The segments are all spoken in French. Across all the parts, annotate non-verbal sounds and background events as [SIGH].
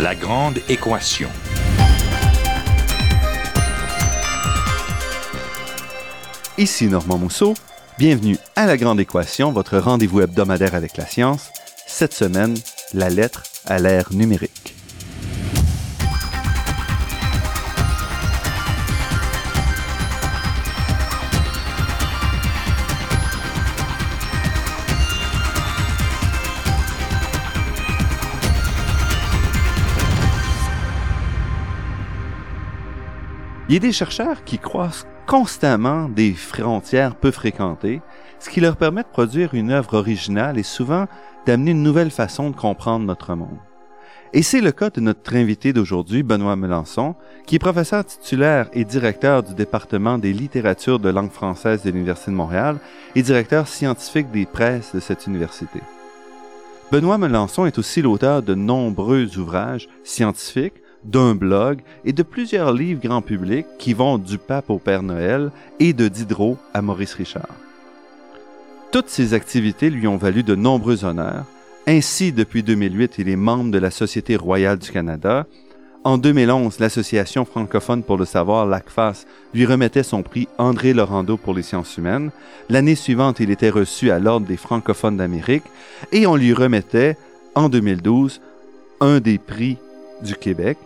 La grande équation. Ici Normand Mousseau. Bienvenue à La Grande Équation, votre rendez-vous hebdomadaire avec la science. Cette semaine, la lettre à l'ère numérique. Il y a des chercheurs qui croisent constamment des frontières peu fréquentées, ce qui leur permet de produire une œuvre originale et souvent d'amener une nouvelle façon de comprendre notre monde. Et c'est le cas de notre invité d'aujourd'hui, Benoît Melançon, qui est professeur titulaire et directeur du département des littératures de langue française de l'Université de Montréal et directeur scientifique des presses de cette université. Benoît Melançon est aussi l'auteur de nombreux ouvrages scientifiques, d'un blog et de plusieurs livres grand public qui vont du pape au Père Noël et de Diderot à Maurice Richard. Toutes ces activités lui ont valu de nombreux honneurs. Ainsi, depuis 2008, il est membre de la Société royale du Canada. En 2011, l'Association francophone pour le savoir, l'ACFAS, lui remettait son prix André Laurando pour les sciences humaines. L'année suivante, il était reçu à l'Ordre des francophones d'Amérique et on lui remettait, en 2012, un des prix du Québec,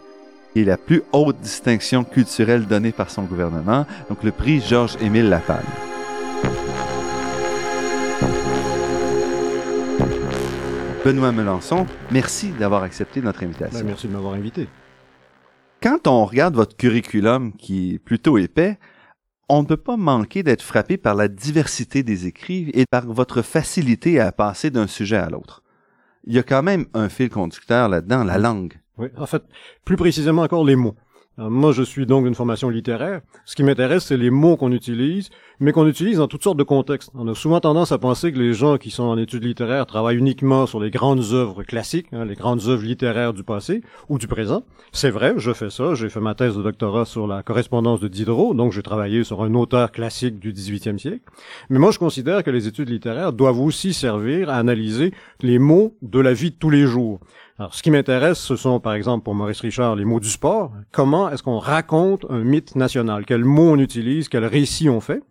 et la plus haute distinction culturelle donnée par son gouvernement, donc le prix Georges-Émile Lapalme. Benoît Melançon, merci d'avoir accepté notre invitation. Ben, merci de m'avoir invité. Quand on regarde votre curriculum qui est plutôt épais, on ne peut pas manquer d'être frappé par la diversité des écrits et par votre facilité à passer d'un sujet à l'autre. Il y a quand même un fil conducteur là-dedans, la langue. Oui, en fait, plus précisément encore les mots. Moi, je suis donc d'une formation littéraire. Ce qui m'intéresse, c'est les mots qu'on utilise, mais qu'on utilise dans toutes sortes de contextes. On a souvent tendance à penser que les gens qui sont en études littéraires travaillent uniquement sur les grandes œuvres classiques, hein, les grandes œuvres littéraires du passé ou du présent. C'est vrai, je fais ça. J'ai fait ma thèse de doctorat sur la correspondance de Diderot, donc j'ai travaillé sur un auteur classique du 18e siècle. Mais moi, je considère que les études littéraires doivent aussi servir à analyser les mots de la vie de tous les jours. Alors, ce qui m'intéresse, ce sont, par exemple, pour Maurice Richard, les mots du sport. Comment est-ce qu'on raconte un mythe national? Quels mots on utilise? Quels récits on fait?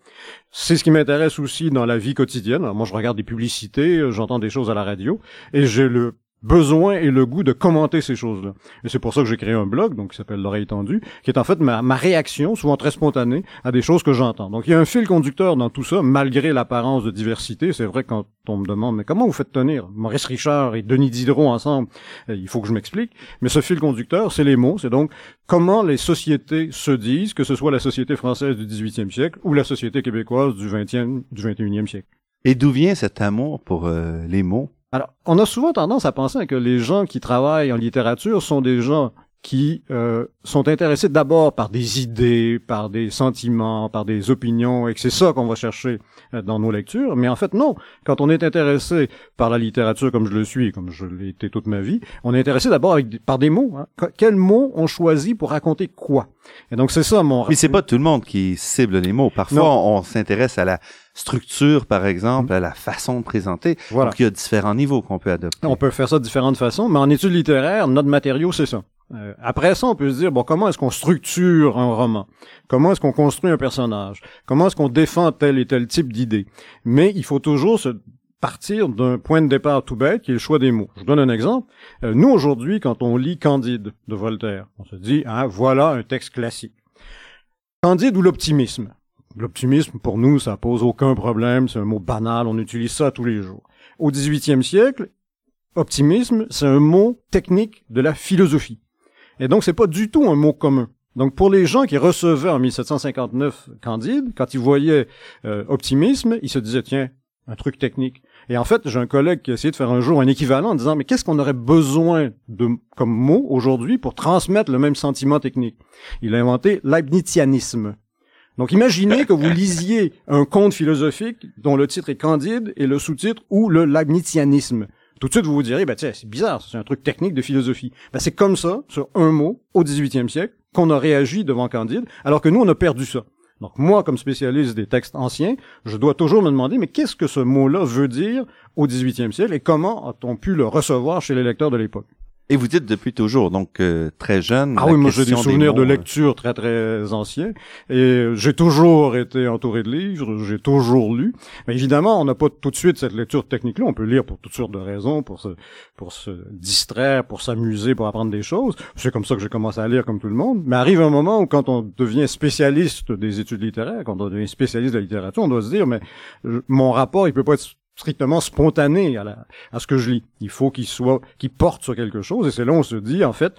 C'est ce qui m'intéresse aussi dans la vie quotidienne. Moi, je regarde des publicités, j'entends des choses à la radio, et j'ai le besoin et le goût de commenter ces choses-là. Et c'est pour ça que j'ai créé un blog, donc qui s'appelle L'oreille tendue, qui est en fait ma, ma, réaction, souvent très spontanée, à des choses que j'entends. Donc il y a un fil conducteur dans tout ça, malgré l'apparence de diversité. C'est vrai quand on me demande, mais comment vous faites tenir? Maurice Richard et Denis Diderot ensemble eh, Il faut que je m'explique. Mais ce fil conducteur, c'est les mots. C'est donc comment les sociétés se disent, que ce soit la société française du 18e siècle ou la société québécoise du 20e, du 21e siècle. Et d'où vient cet amour pour euh, les mots? Alors, on a souvent tendance à penser que les gens qui travaillent en littérature sont des gens qui euh, sont intéressés d'abord par des idées, par des sentiments, par des opinions, et que c'est ça qu'on va chercher euh, dans nos lectures. Mais en fait, non. Quand on est intéressé par la littérature comme je le suis, comme je l'ai été toute ma vie, on est intéressé d'abord par des mots. Hein. Quels mots on choisit pour raconter quoi? Et donc c'est ça mon. Mais c'est pas tout le monde qui cible les mots. Parfois, on s'intéresse à la structure, par exemple, mm. à la façon de présenter. Voilà. Donc, il y a différents niveaux qu'on peut adopter. On peut faire ça de différentes façons, mais en études littéraires, notre matériau, c'est ça. Euh, après ça, on peut se dire, bon, comment est-ce qu'on structure un roman? Comment est-ce qu'on construit un personnage? Comment est-ce qu'on défend tel et tel type d'idée? Mais il faut toujours se partir d'un point de départ tout bête, qui est le choix des mots. Je vous donne un exemple. Euh, nous, aujourd'hui, quand on lit Candide de Voltaire, on se dit, ah, voilà un texte classique. Candide ou l'optimisme? L'optimisme, pour nous, ça pose aucun problème, c'est un mot banal, on utilise ça tous les jours. Au 18e siècle, optimisme, c'est un mot technique de la philosophie. Et donc, c'est pas du tout un mot commun. Donc, pour les gens qui recevaient en 1759 Candide, quand ils voyaient euh, optimisme, ils se disaient, tiens, un truc technique. Et en fait, j'ai un collègue qui a essayé de faire un jour un équivalent en disant, mais qu'est-ce qu'on aurait besoin de, comme mot aujourd'hui pour transmettre le même sentiment technique? Il a inventé leibnizianisme. Donc imaginez que vous lisiez un conte philosophique dont le titre est Candide et le sous-titre ou le leibnizianisme tout de suite, vous vous direz, ben, c'est bizarre, c'est un truc technique de philosophie. Ben, c'est comme ça, sur un mot, au 18e siècle, qu'on a réagi devant Candide, alors que nous, on a perdu ça. Donc, moi, comme spécialiste des textes anciens, je dois toujours me demander, mais qu'est-ce que ce mot-là veut dire au 18e siècle et comment a-t-on pu le recevoir chez les lecteurs de l'époque? Et vous dites depuis toujours, donc euh, très jeune. Ah oui, moi j'ai des souvenirs de euh, lecture très très anciens. Et j'ai toujours été entouré de livres, j'ai toujours lu. Mais évidemment, on n'a pas tout de suite cette lecture technique-là. On peut lire pour toutes sortes de raisons, pour se, pour se distraire, pour s'amuser, pour apprendre des choses. C'est comme ça que j'ai commencé à lire comme tout le monde. Mais arrive un moment où quand on devient spécialiste des études littéraires, quand on devient spécialiste de la littérature, on doit se dire, mais mon rapport, il peut pas être strictement spontané à, la, à ce que je lis. Il faut qu'il soit, qu'il porte sur quelque chose. Et c'est là où on se dit, en fait,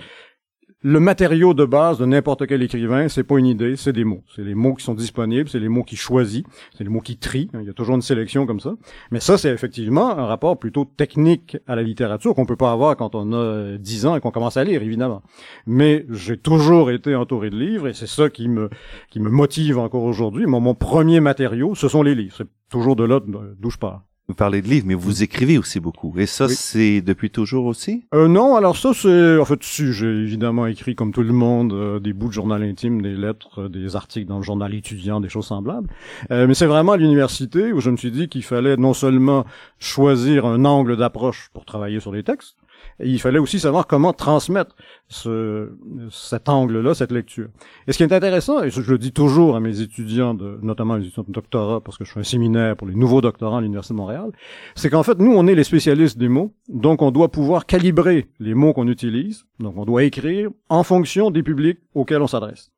le matériau de base de n'importe quel écrivain, c'est pas une idée, c'est des mots. C'est les mots qui sont disponibles, c'est les mots qui choisit, c'est les mots qui trient. Il y a toujours une sélection comme ça. Mais ça, c'est effectivement un rapport plutôt technique à la littérature qu'on peut pas avoir quand on a 10 ans et qu'on commence à lire, évidemment. Mais j'ai toujours été entouré de livres et c'est ça qui me, qui me motive encore aujourd'hui. Mon, mon premier matériau, ce sont les livres. C'est toujours de là d'où je pars. Vous parlez de livres, mais vous écrivez aussi beaucoup. Et ça, c'est depuis toujours aussi? Euh, non, alors ça, c'est... En fait, si, j'ai évidemment écrit, comme tout le monde, euh, des bouts de journal intime, des lettres, euh, des articles dans le journal étudiant, des choses semblables. Euh, mais c'est vraiment à l'université où je me suis dit qu'il fallait non seulement choisir un angle d'approche pour travailler sur les textes, et il fallait aussi savoir comment transmettre ce, cet angle-là, cette lecture. Et ce qui est intéressant, et je le dis toujours à mes étudiants, de, notamment les étudiants de doctorat, parce que je fais un séminaire pour les nouveaux doctorants à l'Université de Montréal, c'est qu'en fait, nous, on est les spécialistes des mots, donc on doit pouvoir calibrer les mots qu'on utilise, donc on doit écrire en fonction des publics auxquels on s'adresse.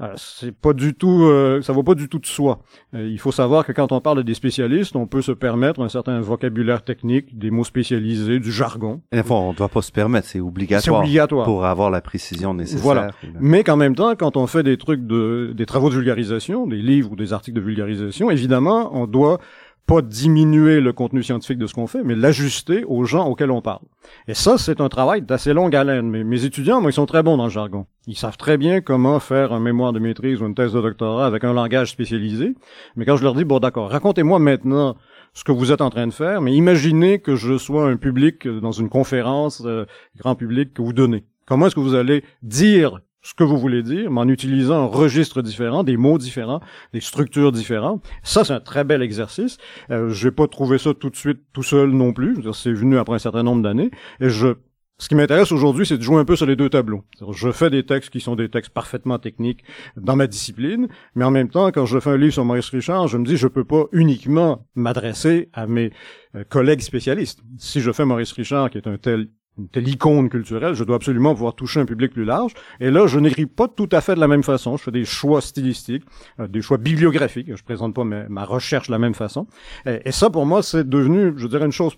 Euh, c'est pas du tout, euh, ça vaut pas du tout de soi. Euh, il faut savoir que quand on parle des spécialistes, on peut se permettre un certain vocabulaire technique, des mots spécialisés, du jargon. Et enfin, on doit pas se permettre, c'est obligatoire. obligatoire. Pour avoir la précision nécessaire. Voilà. Mais qu'en même temps, quand on fait des trucs de, des travaux de vulgarisation, des livres ou des articles de vulgarisation, évidemment, on doit pas diminuer le contenu scientifique de ce qu'on fait, mais l'ajuster aux gens auxquels on parle. Et ça, c'est un travail d'assez longue haleine. Mais mes étudiants, moi, ils sont très bons dans le jargon. Ils savent très bien comment faire un mémoire de maîtrise ou une thèse de doctorat avec un langage spécialisé. Mais quand je leur dis, bon, d'accord, racontez-moi maintenant ce que vous êtes en train de faire, mais imaginez que je sois un public dans une conférence euh, grand public que vous donnez. Comment est-ce que vous allez dire ce que vous voulez dire, mais en utilisant un registre différent, des mots différents, des structures différentes. Ça, c'est un très bel exercice. Euh, je n'ai pas trouvé ça tout de suite tout seul non plus. C'est venu après un certain nombre d'années. Et je ce qui m'intéresse aujourd'hui, c'est de jouer un peu sur les deux tableaux. Je fais des textes qui sont des textes parfaitement techniques dans ma discipline, mais en même temps, quand je fais un livre sur Maurice Richard, je me dis je peux pas uniquement m'adresser à mes euh, collègues spécialistes. Si je fais Maurice Richard, qui est un tel telle icône culturelle, je dois absolument pouvoir toucher un public plus large. Et là, je n'écris pas tout à fait de la même façon. Je fais des choix stylistiques, euh, des choix bibliographiques. Je présente pas ma, recherche de la même façon. Et, ça, pour moi, c'est devenu, je dirais, une chose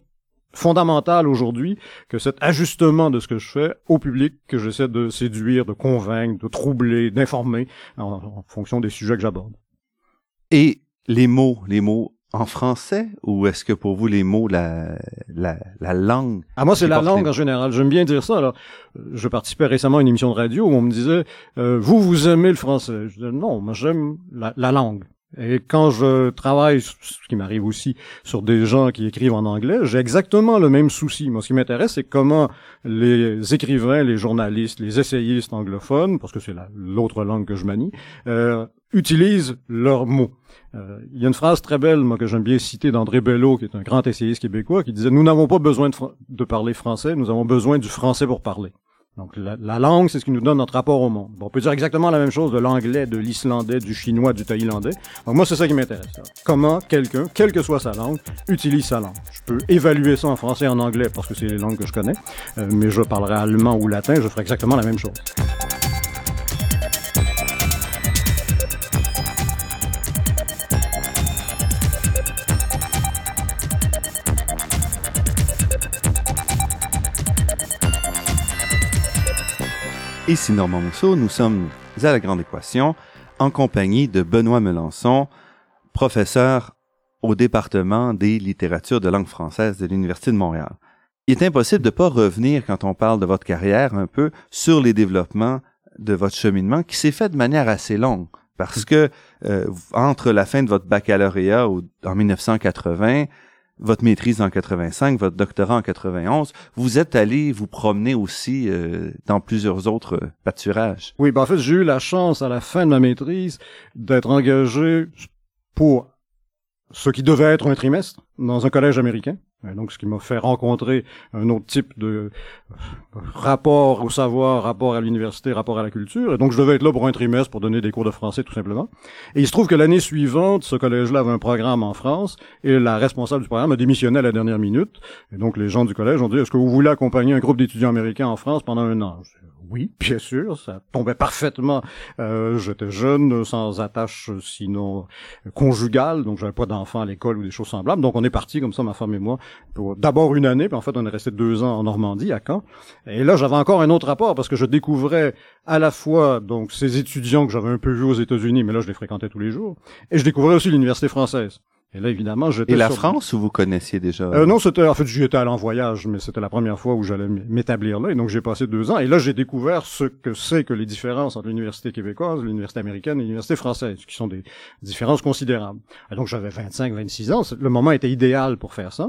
fondamentale aujourd'hui que cet ajustement de ce que je fais au public que j'essaie de séduire, de convaincre, de troubler, d'informer en, en fonction des sujets que j'aborde. Et les mots, les mots en français ou est-ce que pour vous les mots, la, la, la langue Ah moi c'est la langue en général. J'aime bien dire ça. Alors, je participais récemment à une émission de radio où on me disait euh, vous vous aimez le français. Je disais non, moi j'aime la, la langue. Et quand je travaille, ce qui m'arrive aussi, sur des gens qui écrivent en anglais, j'ai exactement le même souci. Moi, ce qui m'intéresse, c'est comment les écrivains, les journalistes, les essayistes anglophones, parce que c'est l'autre langue que je manie, euh, utilisent leurs mots. Euh, il y a une phrase très belle, moi, que j'aime bien citer d'André Bello, qui est un grand essayiste québécois, qui disait « Nous n'avons pas besoin de, parler français, nous avons besoin du français pour parler ». Donc la, langue, c'est ce qui nous donne notre rapport au monde. on peut dire exactement la même chose de l'anglais, de l'islandais, du chinois, du thaïlandais. Donc moi, c'est ça qui m'intéresse. Comment quelqu'un, quelle que soit sa langue, utilise sa langue. Je peux évaluer ça en français et en anglais parce que c'est les langues que je connais, euh, mais je parlerai allemand ou latin, je ferai exactement la même chose. Ici Normand Mousseau, nous sommes à la Grande Équation en compagnie de Benoît Melançon, professeur au département des littératures de langue française de l'Université de Montréal. Il est impossible de ne pas revenir quand on parle de votre carrière un peu sur les développements de votre cheminement qui s'est fait de manière assez longue parce que euh, entre la fin de votre baccalauréat en 1980 votre maîtrise en 85, votre doctorat en 91, vous êtes allé vous promener aussi euh, dans plusieurs autres euh, pâturages. Oui, ben en fait, j'ai eu la chance à la fin de ma maîtrise d'être engagé pour ce qui devait être un trimestre dans un collège américain. donc, ce qui m'a fait rencontrer un autre type de rapport au savoir, rapport à l'université, rapport à la culture. Et donc, je devais être là pour un trimestre pour donner des cours de français, tout simplement. Et il se trouve que l'année suivante, ce collège-là avait un programme en France et la responsable du programme a démissionné à la dernière minute. Et donc, les gens du collège ont dit, est-ce que vous voulez accompagner un groupe d'étudiants américains en France pendant un an? Oui, bien sûr, ça tombait parfaitement. Euh, J'étais jeune, sans attache sinon conjugale, donc j'avais pas d'enfants à l'école ou des choses semblables. Donc on est parti comme ça, ma femme et moi, pour d'abord une année, puis en fait on est resté deux ans en Normandie, à Caen. Et là j'avais encore un autre rapport parce que je découvrais à la fois donc ces étudiants que j'avais un peu vus aux États-Unis, mais là je les fréquentais tous les jours, et je découvrais aussi l'université française. Et là, évidemment, j'étais. Et la France, où vous connaissiez déjà? Euh, Non, c'était en fait, j'y étais allé en voyage, mais c'était la première fois où j'allais m'établir là, et donc j'ai passé deux ans. Et là, j'ai découvert ce que c'est que les différences entre l'université québécoise, l'université américaine et l'université française, qui sont des différences considérables. Et donc, j'avais 25, 26 ans. Le moment était idéal pour faire ça.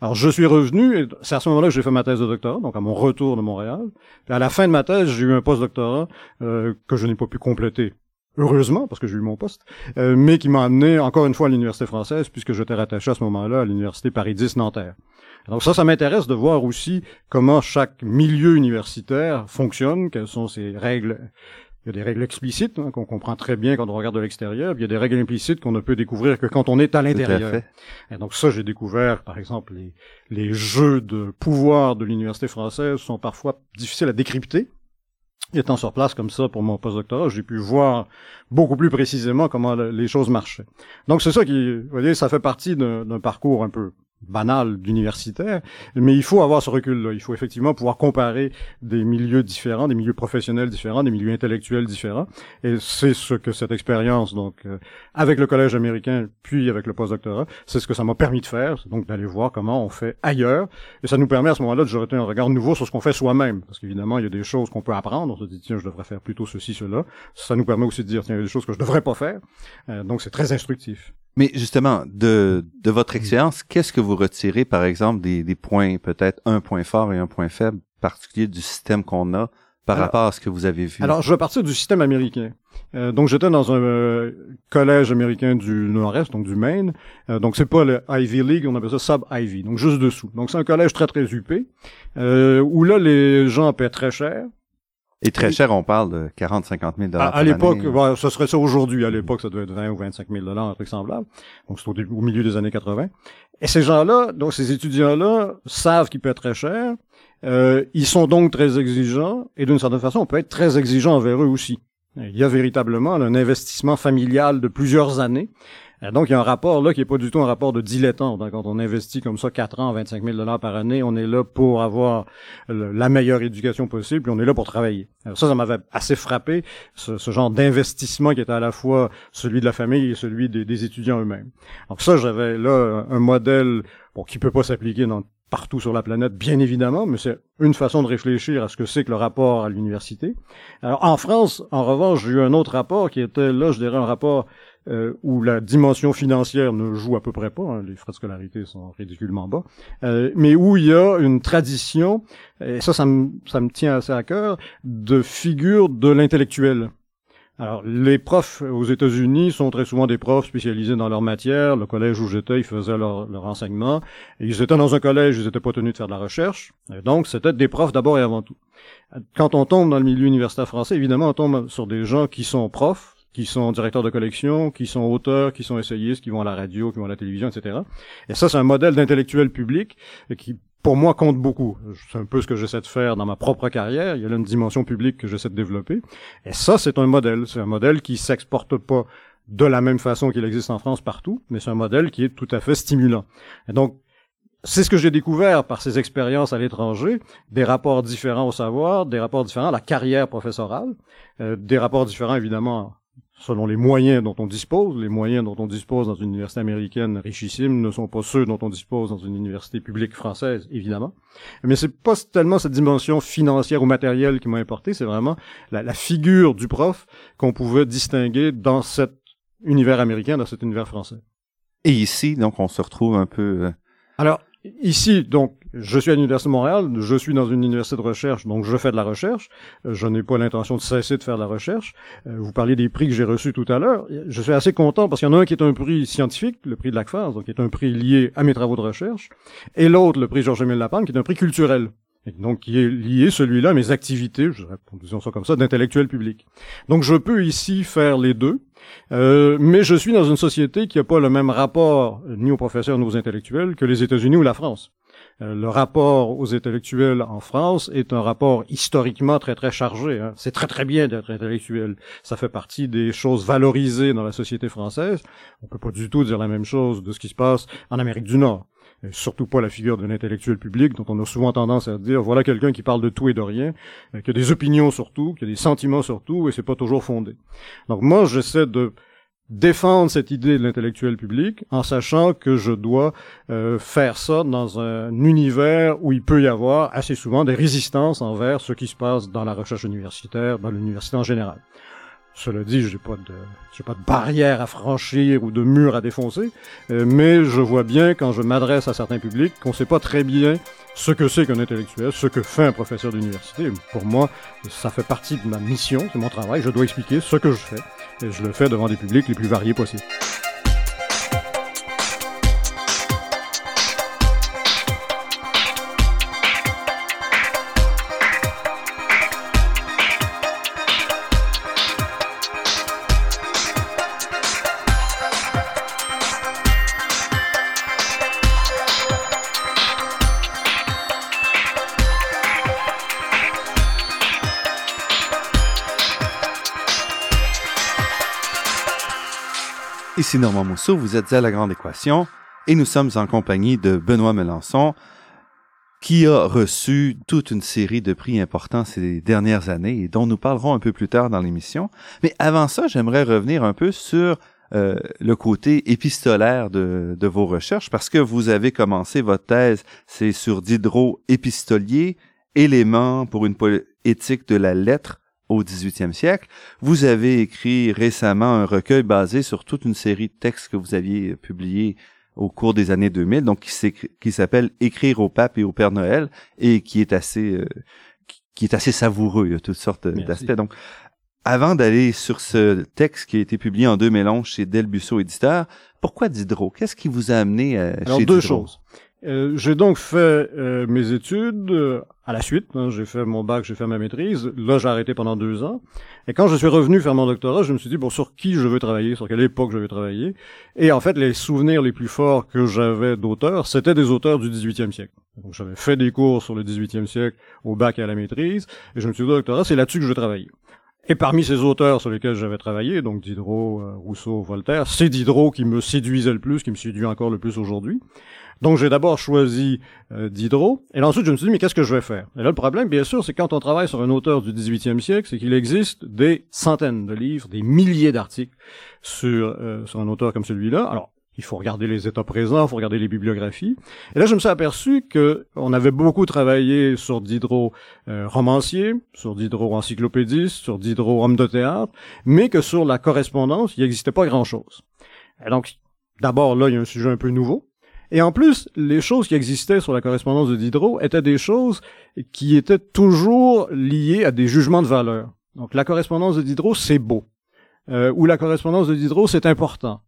Alors, je suis revenu, et c'est à ce moment-là que j'ai fait ma thèse de doctorat, donc à mon retour de Montréal. À la fin de ma thèse, j'ai eu un post-doctorat euh, que je n'ai pas pu compléter heureusement, parce que j'ai eu mon poste, euh, mais qui m'a amené encore une fois à l'université française, puisque j'étais rattaché à ce moment-là à l'université Paris 10 Nanterre. Donc ça, ça m'intéresse de voir aussi comment chaque milieu universitaire fonctionne, quelles sont ses règles. Il y a des règles explicites hein, qu'on comprend très bien quand on regarde de l'extérieur, il y a des règles implicites qu'on ne peut découvrir que quand on est à l'intérieur. Et donc ça, j'ai découvert, par exemple, les, les jeux de pouvoir de l'université française sont parfois difficiles à décrypter étant sur place comme ça pour mon postdoctorat, j'ai pu voir beaucoup plus précisément comment les choses marchaient. Donc c'est ça qui, vous voyez, ça fait partie d'un parcours un peu banal d'universitaire, mais il faut avoir ce recul-là. Il faut effectivement pouvoir comparer des milieux différents, des milieux professionnels différents, des milieux intellectuels différents. Et c'est ce que cette expérience, donc, euh, avec le collège américain, puis avec le postdoctorat, c'est ce que ça m'a permis de faire, donc d'aller voir comment on fait ailleurs. Et ça nous permet à ce moment-là de jeter un regard nouveau sur ce qu'on fait soi-même. Parce qu'évidemment, il y a des choses qu'on peut apprendre. On se dit, tiens, je devrais faire plutôt ceci, cela. Ça nous permet aussi de dire, tiens, il y a des choses que je devrais pas faire. Euh, donc, c'est très instructif. Mais justement, de, de votre expérience, qu'est-ce que vous retirez, par exemple, des, des points, peut-être un point fort et un point faible particulier du système qu'on a par rapport à ce que vous avez vu? Alors, je vais partir du système américain. Euh, donc, j'étais dans un euh, collège américain du Nord-Est, donc du Maine. Euh, donc, c'est pas le Ivy League, on appelle ça Sub-Ivy, donc juste dessous. Donc, c'est un collège très, très huppé, euh, où là, les gens paient très cher. Et très cher, on parle de 40, 50 000 dollars. À, l'époque, ce serait ça aujourd'hui. À l'époque, ça devait être 20 ou 25 000 dollars, un truc semblable. Donc, c'est au, au, milieu des années 80. Et ces gens-là, donc ces étudiants-là, savent qu'ils paient très cher. Euh, ils sont donc très exigeants. Et d'une certaine façon, on peut être très exigeant envers eux aussi. Il y a véritablement un investissement familial de plusieurs années euh, donc, il y a un rapport là qui est pas du tout un rapport de dilettante. Donc, quand on investit comme ça 4 ans, 25 000 dollars par année, on est là pour avoir la meilleure éducation possible, puis on est là pour travailler. Ça, ça m'avait assez frappé, ce, genre d'investissement qui était à la fois celui de la famille et celui des, des étudiants eux-mêmes. Donc ça, j'avais là un modèle bon, qui peut pas s'appliquer dans partout sur la planète, bien évidemment, mais c'est une façon de réfléchir à ce que c'est que le rapport à l'université. Alors en France, en revanche, j'ai eu un autre rapport qui était là, je dirais, un rapport euh, où la dimension financière ne joue à peu près pas, hein, les frais de scolarité sont ridiculement bas, euh, mais où il y a une tradition, et ça, ça me, ça me tient assez à cœur, de figure de l'intellectuel. Alors, les profs aux États-Unis sont très souvent des profs spécialisés dans leur matière. Le collège où j'étais, ils faisaient leur, leur enseignement. Ils étaient dans un collège, ils n'étaient pas tenus de faire de la recherche. Et donc, c'était des profs d'abord et avant tout. Quand on tombe dans le milieu universitaire français, évidemment, on tombe sur des gens qui sont profs, qui sont directeurs de collection, qui sont auteurs, qui sont essayistes, qui vont à la radio, qui vont à la télévision, etc. Et ça, c'est un modèle d'intellectuel public qui, pour moi, compte beaucoup. C'est un peu ce que j'essaie de faire dans ma propre carrière. Il y a là une dimension publique que j'essaie de développer. Et ça, c'est un modèle. C'est un modèle qui s'exporte pas de la même façon qu'il existe en France partout, mais c'est un modèle qui est tout à fait stimulant. Et donc, c'est ce que j'ai découvert par ces expériences à l'étranger, des rapports différents au savoir, des rapports différents à la carrière professorale, euh, des rapports différents évidemment selon les moyens dont on dispose. Les moyens dont on dispose dans une université américaine richissime ne sont pas ceux dont on dispose dans une université publique française, évidemment. Mais c'est pas tellement cette dimension financière ou matérielle qui m'a importé, c'est vraiment la, la, figure du prof qu'on pouvait distinguer dans cet univers américain, dans cet univers français. Et ici, donc, on se retrouve un peu... Euh, Alors, Ici, donc, je suis à l'Université de Montréal, je suis dans une université de recherche, donc je fais de la recherche. Euh, je n'ai pas l'intention de cesser de faire de la recherche. Euh, vous parliez des prix que j'ai reçus tout à l'heure. Je suis assez content parce qu'il y en a un qui est un prix scientifique, le prix de l'ACFAS, donc qui est un prix lié à mes travaux de recherche, et l'autre, le prix Georges-Émile Lapalme, qui est un prix culturel. Et donc, qui est lié, celui-là, à mes activités, je disons ça comme ça, d'intellectuel public. Donc, je peux ici faire les deux, euh, mais je suis dans une société qui n'a pas le même rapport, ni aux professeurs, ni aux intellectuels, que les États-Unis ou la France. Euh, le rapport aux intellectuels en France est un rapport historiquement très très chargé. Hein. C'est très très bien d'être intellectuel. Ça fait partie des choses valorisées dans la société française. On peut pas du tout dire la même chose de ce qui se passe en Amérique du Nord. Surtout pas la figure d'un intellectuel public dont on a souvent tendance à dire voilà quelqu'un qui parle de tout et de rien, euh, qui a des opinions sur tout, qui a des sentiments sur tout, et c'est pas toujours fondé. Donc moi j'essaie de défendre cette idée de l'intellectuel public en sachant que je dois euh, faire ça dans un univers où il peut y avoir assez souvent des résistances envers ce qui se passe dans la recherche universitaire, dans l'université en général. Cela dit, j'ai pas de, j'ai pas de barrière à franchir ou de mur à défoncer, euh, mais je vois bien quand je m'adresse à certains publics qu'on sait pas très bien ce que c'est qu'un intellectuel, ce que fait un professeur d'université. Pour moi, ça fait partie de ma mission, c'est mon travail. Je dois expliquer ce que je fais, et je le fais devant des publics les plus variés possibles. Ici Normand Mousseau, vous êtes à La Grande Équation et nous sommes en compagnie de Benoît Melançon qui a reçu toute une série de prix importants ces dernières années et dont nous parlerons un peu plus tard dans l'émission. Mais avant ça, j'aimerais revenir un peu sur euh, le côté épistolaire de, vos recherches parce que vous avez commencé votre thèse, c'est sur Diderot épistolier, éléments pour une éthique de la lettre au 18e siècle. Vous avez écrit récemment un recueil basé sur toute une série de textes que vous aviez publiés au cours des années 2000, donc qui s'appelle Écrire au pape et au Père Noël et qui est assez euh, qui est assez savoureux. Il y a toutes sortes d'aspects. Donc, avant d'aller sur ce texte qui a été publié en 2011 chez Delbusso Éditeur, pourquoi Diderot? Qu'est-ce qui vous a amené à Alors, deux choses. Euh, j'ai donc fait euh, mes études euh, à la suite. Hein, j'ai fait mon bac, j'ai fait ma maîtrise. Là, j'ai arrêté pendant deux ans. Et quand je suis revenu faire mon doctorat, je me suis dit, bon, sur qui je veux travailler, sur quelle époque je veux travailler? Et en fait, les souvenirs les plus forts que j'avais d'auteurs, c'était des auteurs du 18e siècle. Donc, j'avais fait des cours sur le 18e siècle au bac et à la maîtrise. Et je me suis dit, doctorat, c'est là-dessus que je veux travailler. Et parmi ces auteurs sur lesquels j'avais travaillé, donc Diderot, Rousseau, Voltaire, c'est Diderot qui me séduisait le plus, qui me séduit encore le plus aujourd'hui. Donc j'ai d'abord choisi euh, Diderot, et ensuite je me suis dit, mais qu'est-ce que je vais faire? Et là, le problème, bien sûr, c'est quand on travaille sur un auteur du 18e siècle, c'est qu'il existe des centaines de livres, des milliers d'articles sur, euh, sur un auteur comme celui-là. Alors, il faut regarder les états présents, il faut regarder les bibliographies. Et là, je me suis aperçu que on avait beaucoup travaillé sur Diderot euh, romancier, sur Diderot encyclopédiste, sur Diderot homme de théâtre, mais que sur la correspondance, il n'existait pas grand-chose. Et donc, d'abord, là, il y a un sujet un peu nouveau. Et en plus, les choses qui existaient sur la correspondance de Diderot étaient des choses qui étaient toujours liées à des jugements de valeur. Donc la correspondance de Diderot, c'est beau. Euh, ou la correspondance de Diderot, c'est important.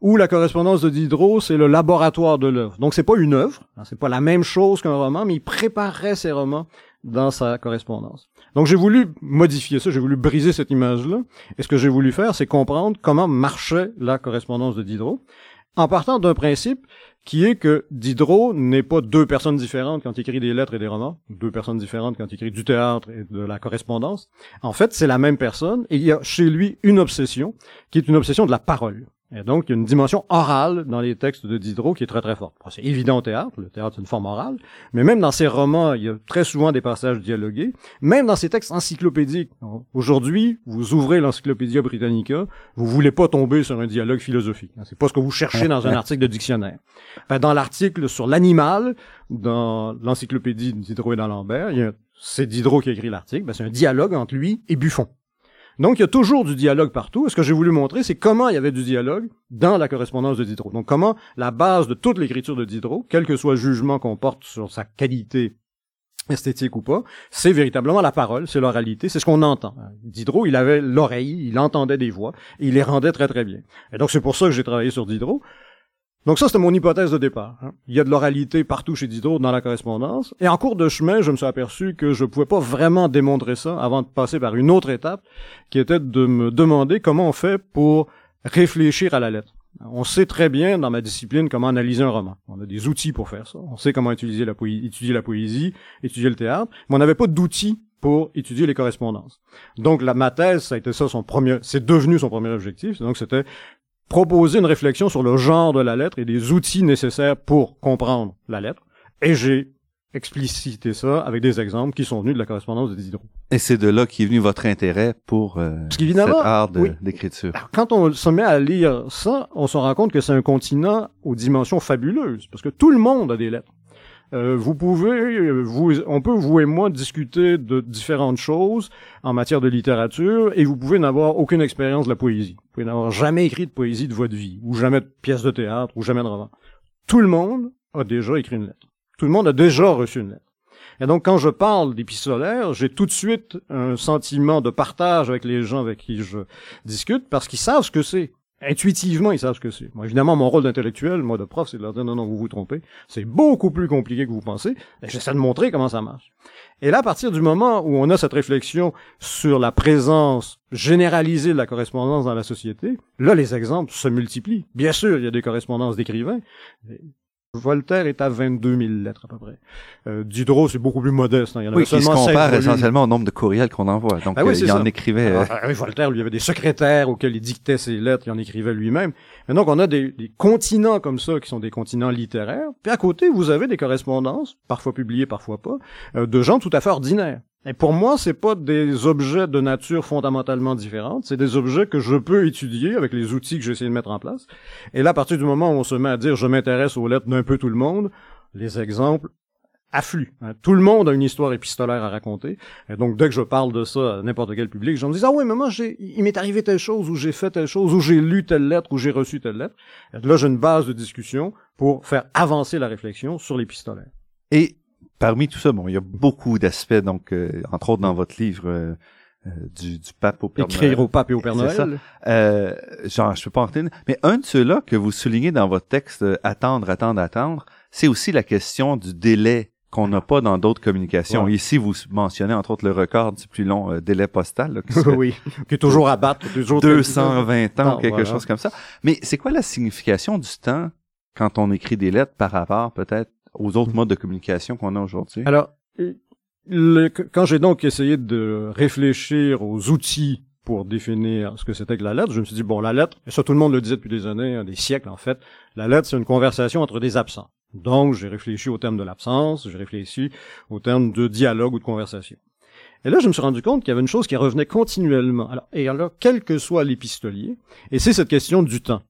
Ou la correspondance de Diderot, c'est le laboratoire de l'œuvre. Donc c'est pas une œuvre, hein, c'est pas la même chose qu'un roman, mais il préparait ses romans dans sa correspondance. Donc j'ai voulu modifier ça, j'ai voulu briser cette image-là. Et ce que j'ai voulu faire, c'est comprendre comment marchait la correspondance de Diderot, en partant d'un principe qui est que Diderot n'est pas deux personnes différentes quand il écrit des lettres et des romans, deux personnes différentes quand il écrit du théâtre et de la correspondance. En fait, c'est la même personne et il y a chez lui une obsession qui est une obsession de la parole. Et donc, il y a une dimension orale dans les textes de Diderot qui est très très forte. C'est évident au théâtre, le théâtre c'est une forme orale, mais même dans ses romans, il y a très souvent des passages dialogués. Même dans ses textes encyclopédiques. Aujourd'hui, vous ouvrez l'Encyclopédia Britannica, vous voulez pas tomber sur un dialogue philosophique. C'est pas ce que vous cherchez dans un [LAUGHS] article de dictionnaire. Dans l'article sur l'animal, dans l'Encyclopédie de Diderot et d'Alembert, c'est Diderot qui a écrit l'article, ben, c'est un dialogue entre lui et Buffon. Donc, il y a toujours du dialogue partout. Ce que j'ai voulu montrer, c'est comment il y avait du dialogue dans la correspondance de Diderot. Donc, comment la base de toute l'écriture de Diderot, quel que soit le jugement qu'on porte sur sa qualité esthétique ou pas, c'est véritablement la parole, c'est l'oralité, c'est ce qu'on entend. Diderot, il avait l'oreille, il entendait des voix, et il les rendait très très bien. Et donc c'est pour ça que j'ai travaillé sur Diderot. Donc ça, c'était mon hypothèse de départ. hein. Il y a de l'oralité partout chez Diderot dans la correspondance. Et en cours de chemin, je me suis aperçu que je pouvais pas vraiment démontrer ça avant de passer par une autre étape, qui était de me demander comment on fait pour réfléchir à la lettre. On sait très bien dans ma discipline comment analyser un roman. On a des outils pour faire ça. On sait comment étudier la poésie, étudier le théâtre, mais on n'avait pas d'outils pour étudier les correspondances. Donc la, ma thèse, ça a été ça son premier, c'est devenu son premier objectif. Donc c'était proposer une réflexion sur le genre de la lettre et des outils nécessaires pour comprendre la lettre. Et j'ai explicité ça avec des exemples qui sont venus de la correspondance de Diderot. Et c'est de là qu'est venu votre intérêt pour euh, cet art de- oui. d'écriture. Alors, quand on se met à lire ça, on se rend compte que c'est un continent aux dimensions fabuleuses, parce que tout le monde a des lettres. Euh, vous pouvez, vous, on peut vous et moi discuter de différentes choses en matière de littérature, et vous pouvez n'avoir aucune expérience de la poésie. Pouvez n'avoir jamais écrit de poésie de votre vie, ou jamais de pièce de théâtre, ou jamais de roman. Tout le monde a déjà écrit une lettre. Tout le monde a déjà reçu une lettre. Et donc, quand je parle d'épistolaire, j'ai tout de suite un sentiment de partage avec les gens avec qui je discute, parce qu'ils savent ce que c'est. Intuitivement, ils savent ce que c'est. Moi, évidemment, mon rôle d'intellectuel, moi, de prof, c'est de leur dire, non, non, vous vous trompez. C'est beaucoup plus compliqué que vous pensez. Et J'essaie de montrer comment ça marche. Et là, à partir du moment où on a cette réflexion sur la présence généralisée de la correspondance dans la société, là, les exemples se multiplient. Bien sûr, il y a des correspondances d'écrivains. Voltaire est à 22 000 lettres à peu près. Euh, Diderot, c'est beaucoup plus modeste. hein. Il y en Oui, se seulement 16 compare essentiellement au nombre de courriels qu'on envoie. Donc, Ah oui, euh, il en écrivait... euh, Ah, oui, Voltaire, lui, avait des secrétaires auxquels il dictait ses lettres, il en écrivait lui-même. Et donc, on a des, des continents comme ça, qui sont des continents littéraires. Puis à côté, vous avez des correspondances, parfois publiées, parfois pas, euh, de gens tout à fait ordinaires. Et pour moi, c'est pas des objets de nature fondamentalement différente, c'est des objets que je peux étudier avec les outils que j'ai essayé de mettre en place. Et là, à partir du moment où on se met à dire je m'intéresse aux lettres d'un peu tout le monde, les exemples affluent. hein. Tout le monde a une histoire épistolaire à raconter. Et donc, dès que je parle de ça à n'importe quel public, j'en dis, ah oui, mais moi, il m'est arrivé telle chose, ou j'ai fait telle chose, ou j'ai lu telle lettre, ou j'ai reçu telle lettre. Et là, j'ai une base de discussion pour faire avancer la réflexion sur l'épistolaire. Et parmi tout ça, bon, il y a beaucoup d'aspects, donc, euh, entre autres dans votre livre euh, euh, du, du pape au Père Écrire Noël. au pape et au Père C'est ça. Noël. Euh, genre, je peux pas en retenir, mais un de ceux-là que vous soulignez dans votre texte, euh, attendre, attendre, attendre, c'est aussi la question du délai qu'on n'a pas dans d'autres communications. Ouais. Ici, vous mentionnez entre autres le record du plus long euh, délai postal, là, qui [LAUGHS] serait oui. Qui est toujours à battre. toujours 220 ans, Non, quelque voilà. chose comme ça. Mais c'est quoi la signification du temps quand on écrit des lettres par rapport peut-être aux autres modes de communication qu'on a aujourd'hui? Alors, quand j'ai donc essayé de réfléchir aux outils pour définir ce que c'était que la lettre, je me suis dit, bon, la lettre, et ça tout le monde le disait depuis des années, hein, des siècles en fait, la lettre c'est une conversation entre des absents. Donc, j'ai réfléchi au terme de l'absence, j'ai réfléchi au terme de dialogue ou de conversation. Et là, je me suis rendu compte qu'il y avait une chose qui revenait continuellement. Alors, et alors, quel que soit l'épistolier, et c'est cette question du temps.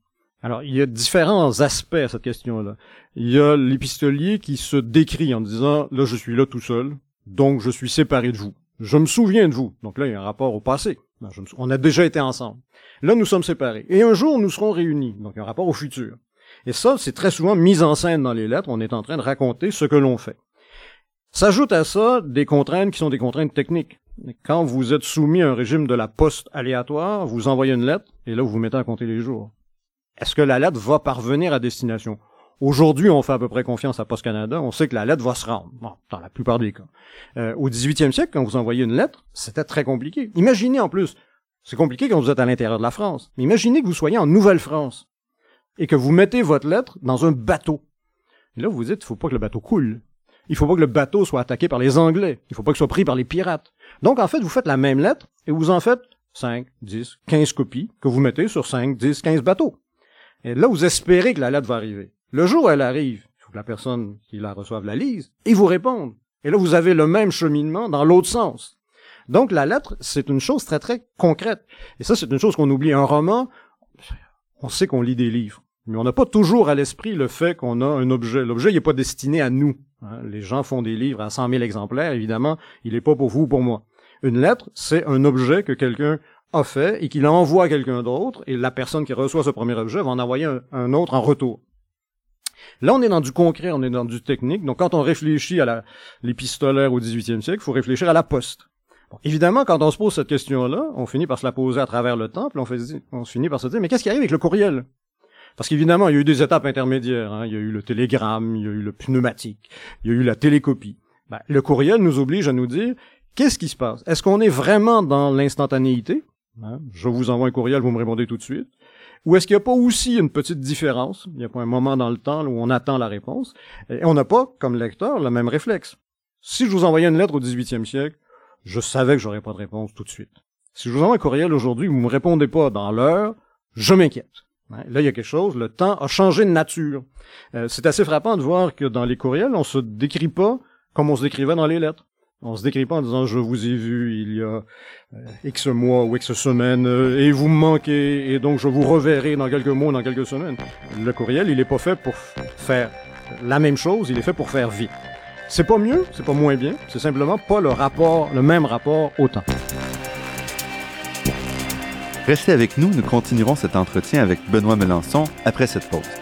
Alors, il y a différents aspects à cette question-là. Il y a l'épistolier qui se décrit en disant, là, je suis là tout seul, donc je suis séparé de vous. Je me souviens de vous. Donc là, il y a un rapport au passé. Ben, on a déjà été ensemble. Là, nous sommes séparés. Et un jour, nous serons réunis. Donc, il y a un rapport au futur. Et ça, c'est très souvent mis en scène dans les lettres. On est en train de raconter ce que l'on fait. S'ajoute à ça des contraintes qui sont des contraintes techniques. Quand vous êtes soumis à un régime de la poste aléatoire, vous envoyez une lettre, et là, vous vous mettez à compter les jours. Est-ce que la lettre va parvenir à destination? Aujourd'hui, on fait à peu près confiance à Post Canada. On sait que la lettre va se rendre. Bon, dans la plupart des cas. Euh, au 18e siècle, quand vous envoyez une lettre, c'était très compliqué. Imaginez en plus, c'est compliqué quand vous êtes à l'intérieur de la France. Mais imaginez que vous soyez en Nouvelle-France et que vous mettez votre lettre dans un bateau. Et là, vous vous dites, il faut pas que le bateau coule. Il faut pas que le bateau soit attaqué par les Anglais. Il faut pas qu'il soit pris par les pirates. Donc, en fait, vous faites la même lettre et vous en faites 5, 10, 15 copies que vous mettez sur 5, 10, 15 bateaux. Et là, vous espérez que la lettre va arriver. Le jour où elle arrive, il faut que la personne qui la reçoive la lise et vous réponde. Et là, vous avez le même cheminement dans l'autre sens. Donc, la lettre, c'est une chose très, très concrète. Et ça, c'est une chose qu'on oublie. Un roman, on sait qu'on lit des livres. Mais on n'a pas toujours à l'esprit le fait qu'on a un objet. L'objet, n'est pas destiné à nous. hein. Les gens font des livres à 100 000 exemplaires, évidemment. Il n'est pas pour vous ou pour moi. Une lettre, c'est un objet que quelqu'un a fait et qu'il envoie quelqu'un d'autre, et la personne qui reçoit ce premier objet va en envoyer un, autre en retour. Là, on est dans du concret, on est dans du technique. Donc, quand on réfléchit à l'épistolaire au 18e siècle, il faut réfléchir à la poste. évidemment, quand on se pose cette question-là, on finit par se la poser à travers le temps, puis on, fait, on finit par se dire, mais qu'est-ce qui arrive avec le courriel? Parce qu'évidemment, il y a eu des étapes intermédiaires. Hein. Il y a eu le télégramme, il y a eu le pneumatique, il y a eu la télécopie. Ben, le courriel nous oblige à nous dire qu'est-ce qui se passe? Est-ce qu'on est vraiment dans l'instantanéité? Hein? Je vous envoie un courriel, vous me répondez tout de suite. Ou est-ce qu'il n'y a pas aussi une petite différence? Il n'y a pas un moment dans le temps où on attend la réponse. Et on n'a pas, comme lecteur, le même réflexe. Si je vous envoyais une lettre au 18e siècle, je savais que j'aurais pas de réponse tout de suite. Si je vous envoie un courriel aujourd'hui, vous me répondez pas dans l'heure, je m'inquiète. Là, il y a quelque chose, le temps a changé de nature. Euh, c'est assez frappant de voir que dans les courriels, on se décrit pas comme on se décrivait dans les lettres. On se décrit pas en disant je vous ai vu il y a euh, X mois ou X semaines euh, et vous me manquez et donc je vous reverrai dans quelques mois, dans quelques semaines. Le courriel, il est pas fait pour faire la même chose, il est fait pour faire vite. C'est pas mieux, c'est pas moins bien, c'est simplement pas le rapport, le même rapport au temps. Restez avec nous, nous continuerons cet entretien avec Benoît Melançon après cette pause.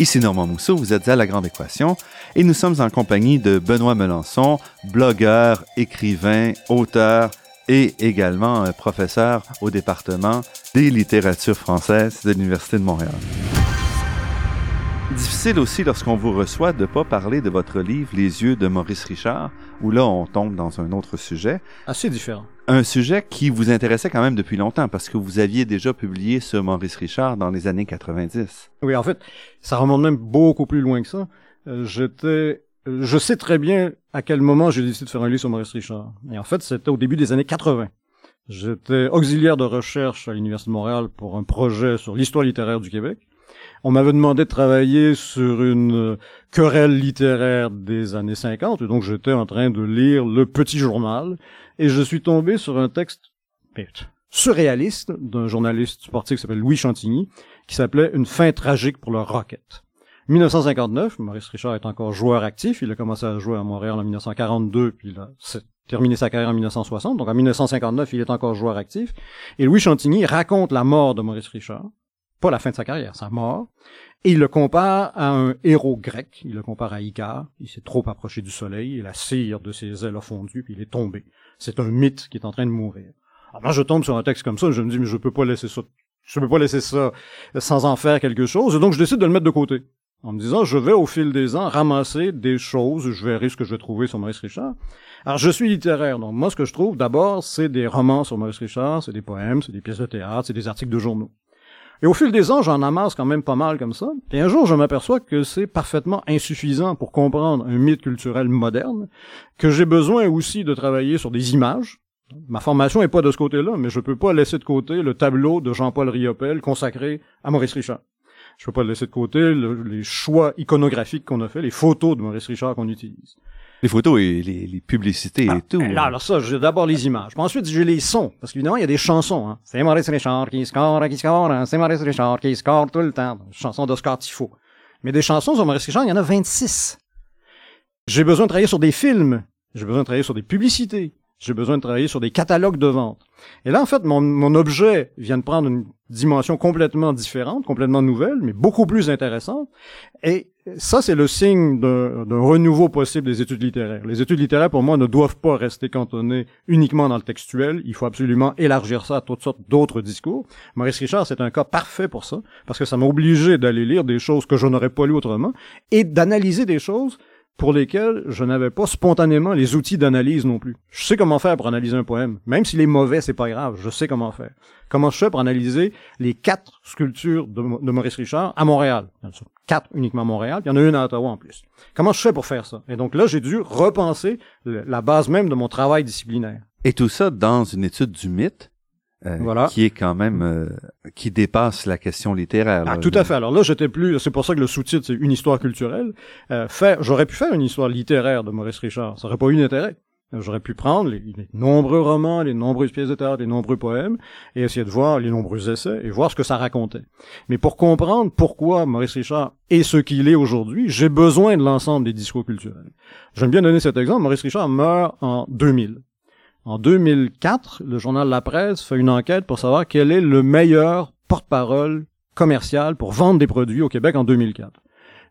Ici Normand Mousseau, vous êtes à La Grande Équation et nous sommes en compagnie de Benoît Melançon, blogueur, écrivain, auteur et également professeur au département des littératures françaises de l'Université de Montréal. Difficile aussi lorsqu'on vous reçoit de pas parler de votre livre Les yeux de Maurice Richard, où là on tombe dans un autre sujet. Assez différent un sujet qui vous intéressait quand même depuis longtemps parce que vous aviez déjà publié sur Maurice Richard dans les années 90. Oui, en fait, ça remonte même beaucoup plus loin que ça. Euh, j'étais, je sais très bien à quel moment j'ai décidé de faire un livre sur Maurice Richard. Et en fait, c'était au début des années 80. J'étais auxiliaire de recherche à l'Université de Montréal pour un projet sur l'histoire littéraire du Québec. On m'avait demandé de travailler sur une querelle littéraire des années 50, et donc j'étais en train de lire le Petit Journal, et je suis tombé sur un texte surréaliste d'un journaliste sportif qui s'appelle Louis Chantigny, qui s'appelait Une fin tragique pour le Rocket. 1959, Maurice Richard est encore joueur actif, il a commencé à jouer à Montréal en 1942, puis il a terminé sa carrière en 1960, donc en 1959, il est encore joueur actif, et Louis Chantigny raconte la mort de Maurice Richard, pas la fin de sa carrière, sa mort, et il le compare à un héros grec, il le compare à Icare, il s'est trop approché du soleil, et la cire de ses ailes a fondu, puis il est tombé. C'est un mythe qui est en train de mourir. Alors je tombe sur un texte comme ça, je me dis, mais je peux pas laisser ça, je peux pas laisser ça sans en faire quelque chose, donc je décide de le mettre de côté. En me disant, je vais au fil des ans ramasser des choses, je verrai ce que je vais trouver sur Maurice Richard. Alors je suis littéraire, donc moi ce que je trouve d'abord, c'est des romans sur Maurice Richard, c'est des poèmes, c'est des pièces de théâtre, c'est des articles de journaux. Et au fil des ans, j'en amasse quand même pas mal comme ça. Et un jour, je m'aperçois que c'est parfaitement insuffisant pour comprendre un mythe culturel moderne, que j'ai besoin aussi de travailler sur des images. Ma formation est pas de ce côté-là, mais je peux pas laisser de côté le tableau de Jean-Paul Riopel consacré à Maurice Richard. Je peux pas laisser de côté les choix iconographiques qu'on a fait, les photos de Maurice Richard qu'on utilise. Les photos et les, publicités et ah, tout. Là, alors ça, j'ai d'abord les images. Puis ensuite, j'ai les sons. Parce qu'évidemment, il y a des chansons. Hein. C'est Maurice Richard qui score, qui score. Hein. C'est Maurice Richard qui score tout le temps. Chansons d'Oscar Tifo. Mais des chansons sur Maurice Richard, il y en a 26. J'ai besoin de travailler sur des films. J'ai besoin de travailler sur des publicités. J'ai besoin de travailler sur des catalogues de vente. Et là, en fait, mon, mon objet vient de prendre une dimension complètement différente, complètement nouvelle, mais beaucoup plus intéressante. Et ça, c'est le signe d'un renouveau possible des études littéraires. Les études littéraires, pour moi, ne doivent pas rester cantonnées uniquement dans le textuel. Il faut absolument élargir ça à toutes sortes d'autres discours. Maurice Richard, c'est un cas parfait pour ça, parce que ça m'a obligé d'aller lire des choses que je n'aurais pas lues autrement, et d'analyser des choses pour lesquels je n'avais pas spontanément les outils d'analyse non plus. Je sais comment faire pour analyser un poème. Même s'il est mauvais, c'est pas grave. Je sais comment faire. Comment je fais pour analyser les quatre sculptures de, Maurice Richard à Montréal? Quatre uniquement à Montréal, il y en a une à Ottawa en plus. Comment je fais pour faire ça? Et donc là, j'ai dû repenser la base même de mon travail disciplinaire. Et tout ça dans une étude du mythe? Euh, Voilà. qui est quand même euh, qui dépasse la question littéraire. Ah, là. tout à fait. Alors là, j'étais plus. C'est pour ça que le sous-titre c'est une histoire culturelle. Euh, faire, j'aurais pu faire une histoire littéraire de Maurice Richard. Ça aurait pas eu d'intérêt. J'aurais pu prendre les, les nombreux romans, les nombreuses pièces de théâtre, les nombreux poèmes, et essayer de voir les nombreux essais et voir ce que ça racontait. Mais pour comprendre pourquoi Maurice Richard est ce qu'il est aujourd'hui, j'ai besoin de l'ensemble des discours culturels. J'aime bien donner cet exemple. Maurice Richard meurt en 2000. En 2004, le journal La Presse fait une enquête pour savoir quel est le meilleur porte-parole commercial pour vendre des produits au Québec en 2004.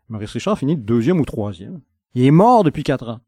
Maurice Richard finit deuxième ou troisième. Il est mort depuis quatre ans.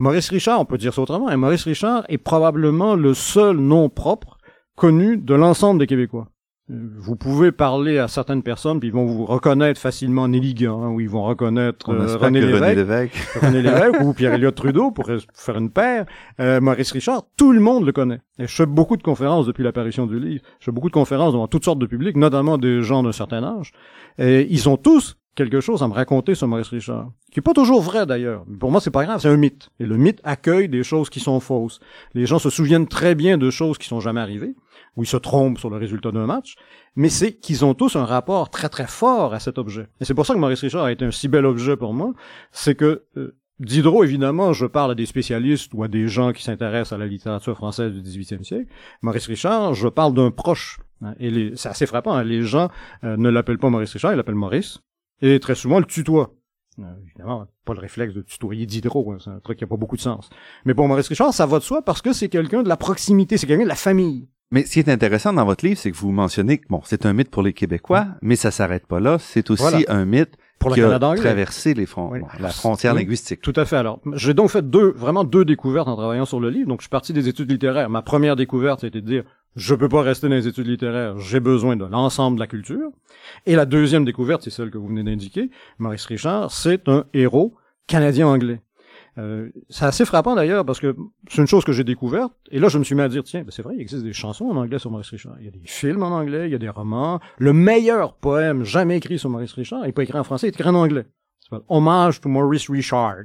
Maurice Richard, on peut dire ça autrement, et Maurice Richard est probablement le seul nom propre connu de l'ensemble des Québécois. Vous pouvez parler à certaines personnes, puis ils vont vous reconnaître facilement Nelly Guin, ou ils vont reconnaître On euh, René que René Lévesque. Lévesque. [LAUGHS] René Lévesque ou Pierre-Éliott Trudeau pour faire une paire, euh, Maurice Richard, tout le monde le connaît. Et je fais beaucoup de conférences depuis l'apparition du livre. Je fais beaucoup de conférences devant toutes sortes de publics, notamment des gens d'un certain âge. Et ils ont tous quelque chose à me raconter sur Maurice Richard. Qui est pas toujours vrai d'ailleurs. Pour moi, c'est pas grave, c'est un mythe. Et le mythe accueille des choses qui sont fausses. Les gens se souviennent très bien de choses qui sont jamais arrivées, ou ils se trompent sur le résultat d'un match, mais c'est qu'ils ont tous un rapport très très fort à cet objet. Et c'est pour ça que Maurice Richard a été un si bel objet pour moi, c'est que euh, Diderot, évidemment, je parle à des spécialistes ou à des gens qui s'intéressent à la littérature française du 18e siècle. Maurice Richard, je parle d'un proche. hein. et c'est assez frappant. hein. Les gens euh, ne l'appellent pas Maurice Richard, ils l'appellent Maurice. Et très souvent, le tutoient. Euh, évidemment, pas le réflexe de tutoyer Diderot, hein, c'est un truc qui a pas beaucoup de sens. Mais pour Maurice Richard, ça va de soi parce que c'est quelqu'un de la proximité, c'est quelqu'un de la famille. Mais ce qui est intéressant dans votre livre, c'est que vous mentionnez que bon, c'est un mythe pour les Québécois, mais ça s'arrête pas là. C'est aussi Voilà. un mythe Pour le qui a Canada anglais. traversé les fron- Oui. la frontière Oui. linguistique. Tout à fait. Alors, j'ai donc fait deux, vraiment deux découvertes en travaillant sur le livre. Donc, je suis parti des études littéraires. Ma première découverte, c'était de dire, je peux pas rester dans les études littéraires, j'ai besoin de l'ensemble de la culture. Et la deuxième découverte, c'est celle que vous venez d'indiquer. Maurice Richard, c'est un héros canadien-anglais. Euh, c'est assez frappant d'ailleurs parce que c'est une chose que j'ai découverte et là je me suis mis à dire tiens ben c'est vrai il existe des chansons en anglais sur Maurice Richard. Il y a des films en anglais il y a des romans. Le meilleur poème jamais écrit sur Maurice Richard il n'est pas écrit en français il est écrit en anglais. S'appelle Hommage to Maurice Richard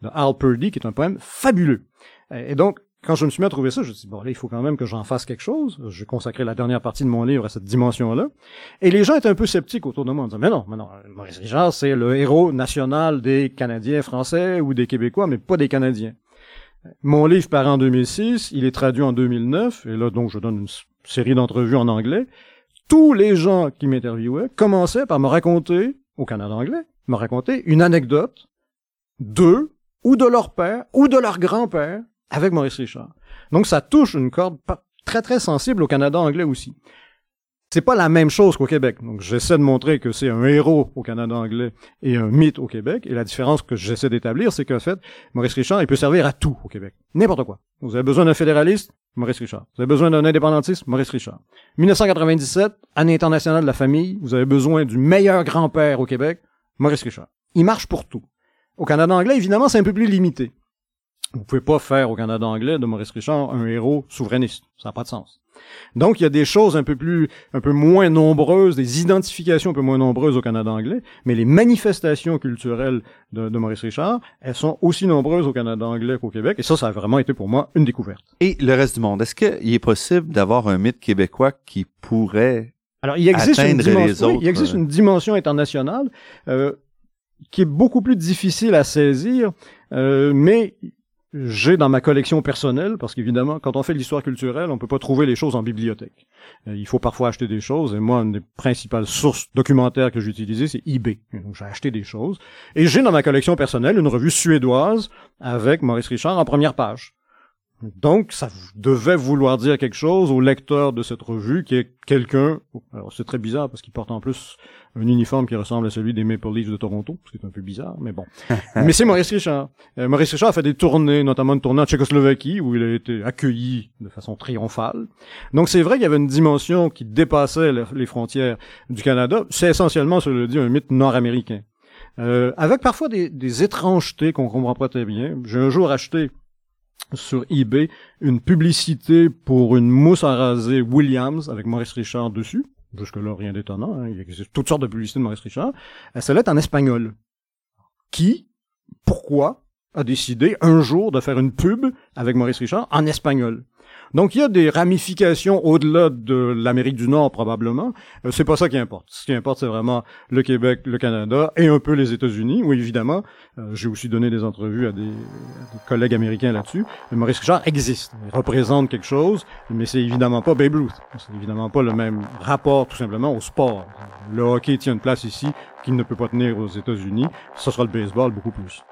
de Al Purdy, qui est un poème fabuleux. Et donc, quand je me suis mis à trouver ça, je me suis dit, bon, là, il faut quand même que j'en fasse quelque chose. J'ai consacré la dernière partie de mon livre à cette dimension-là. Et les gens étaient un peu sceptiques autour de moi en disant, mais non, mais non, Maurice Richard, c'est le héros national des Canadiens français ou des Québécois, mais pas des Canadiens. Mon livre paraît en 2006, il est traduit en 2009, et là, donc, je donne une série d'entrevues en anglais. Tous les gens qui m'interviewaient commençaient par me raconter, au Canada anglais, me raconter une anecdote d'eux, ou de leur père, ou de leur grand-père, avec Maurice Richard. Donc ça touche une corde très très sensible au Canada anglais aussi. C'est pas la même chose qu'au Québec. Donc j'essaie de montrer que c'est un héros au Canada anglais et un mythe au Québec. Et la différence que j'essaie d'établir, c'est qu'en fait, Maurice Richard, il peut servir à tout au Québec. N'importe quoi. Vous avez besoin d'un fédéraliste, Maurice Richard. Vous avez besoin d'un indépendantiste, Maurice Richard. 1997, année internationale de la famille, vous avez besoin du meilleur grand-père au Québec, Maurice Richard. Il marche pour tout. Au Canada anglais, évidemment, c'est un peu plus limité. Vous pouvez pas faire au Canada anglais de Maurice Richard un héros souverainiste. Ça n'a pas de sens. Donc, il y a des choses un peu plus, un peu moins nombreuses, des identifications un peu moins nombreuses au Canada anglais, mais les manifestations culturelles de, de Maurice Richard, elles sont aussi nombreuses au Canada anglais qu'au Québec, et ça, ça a vraiment été pour moi une découverte. Et le reste du monde, est-ce qu'il est possible d'avoir un mythe québécois qui pourrait Alors, il existe, une dimension, oui, il existe une dimension internationale euh, qui est beaucoup plus difficile à saisir, euh, mais j'ai dans ma collection personnelle, parce qu'évidemment, quand on fait de l'histoire culturelle, on peut pas trouver les choses en bibliothèque. Euh, il faut parfois acheter des choses, et moi, une des principales sources documentaires que j'ai c'est eBay. Donc, j'ai acheté des choses. Et j'ai dans ma collection personnelle une revue suédoise avec Maurice Richard en première page. Donc, ça devait vouloir dire quelque chose au lecteur de cette revue, qui est quelqu'un. Alors, c'est très bizarre parce qu'il porte en plus un uniforme qui ressemble à celui des Maple Leafs de Toronto, ce qui est un peu bizarre, mais bon. [LAUGHS] mais c'est Maurice Richard. Euh, Maurice Richard a fait des tournées, notamment une tournée en Tchécoslovaquie, où il a été accueilli de façon triomphale. Donc, c'est vrai qu'il y avait une dimension qui dépassait le- les frontières du Canada. C'est essentiellement, cela dit, un mythe nord-américain. Euh, avec parfois des, des étrangetés qu'on comprend pas très bien. J'ai un jour acheté sur eBay une publicité pour une mousse à raser Williams avec Maurice Richard dessus. Jusque-là, rien d'étonnant. hein. Il existe toutes sortes de publicités de Maurice Richard. Euh, Celle-là en espagnol. Qui, pourquoi, a décidé un jour de faire une pub avec Maurice Richard en espagnol? Donc il y a des ramifications au-delà de l'Amérique du Nord probablement. Euh, c'est pas ça qui importe. Ce qui importe c'est vraiment le Québec, le Canada et un peu les États-Unis. Oui évidemment, euh, j'ai aussi donné des entrevues à des, collègues américains là-dessus. Maurice Richard existe, il représente quelque chose, mais c'est évidemment pas Babe Ruth. C'est évidemment pas le même rapport tout simplement au sport. Le hockey tient une place ici qu'il ne peut pas tenir aux États-Unis. Ce sera le baseball beaucoup plus.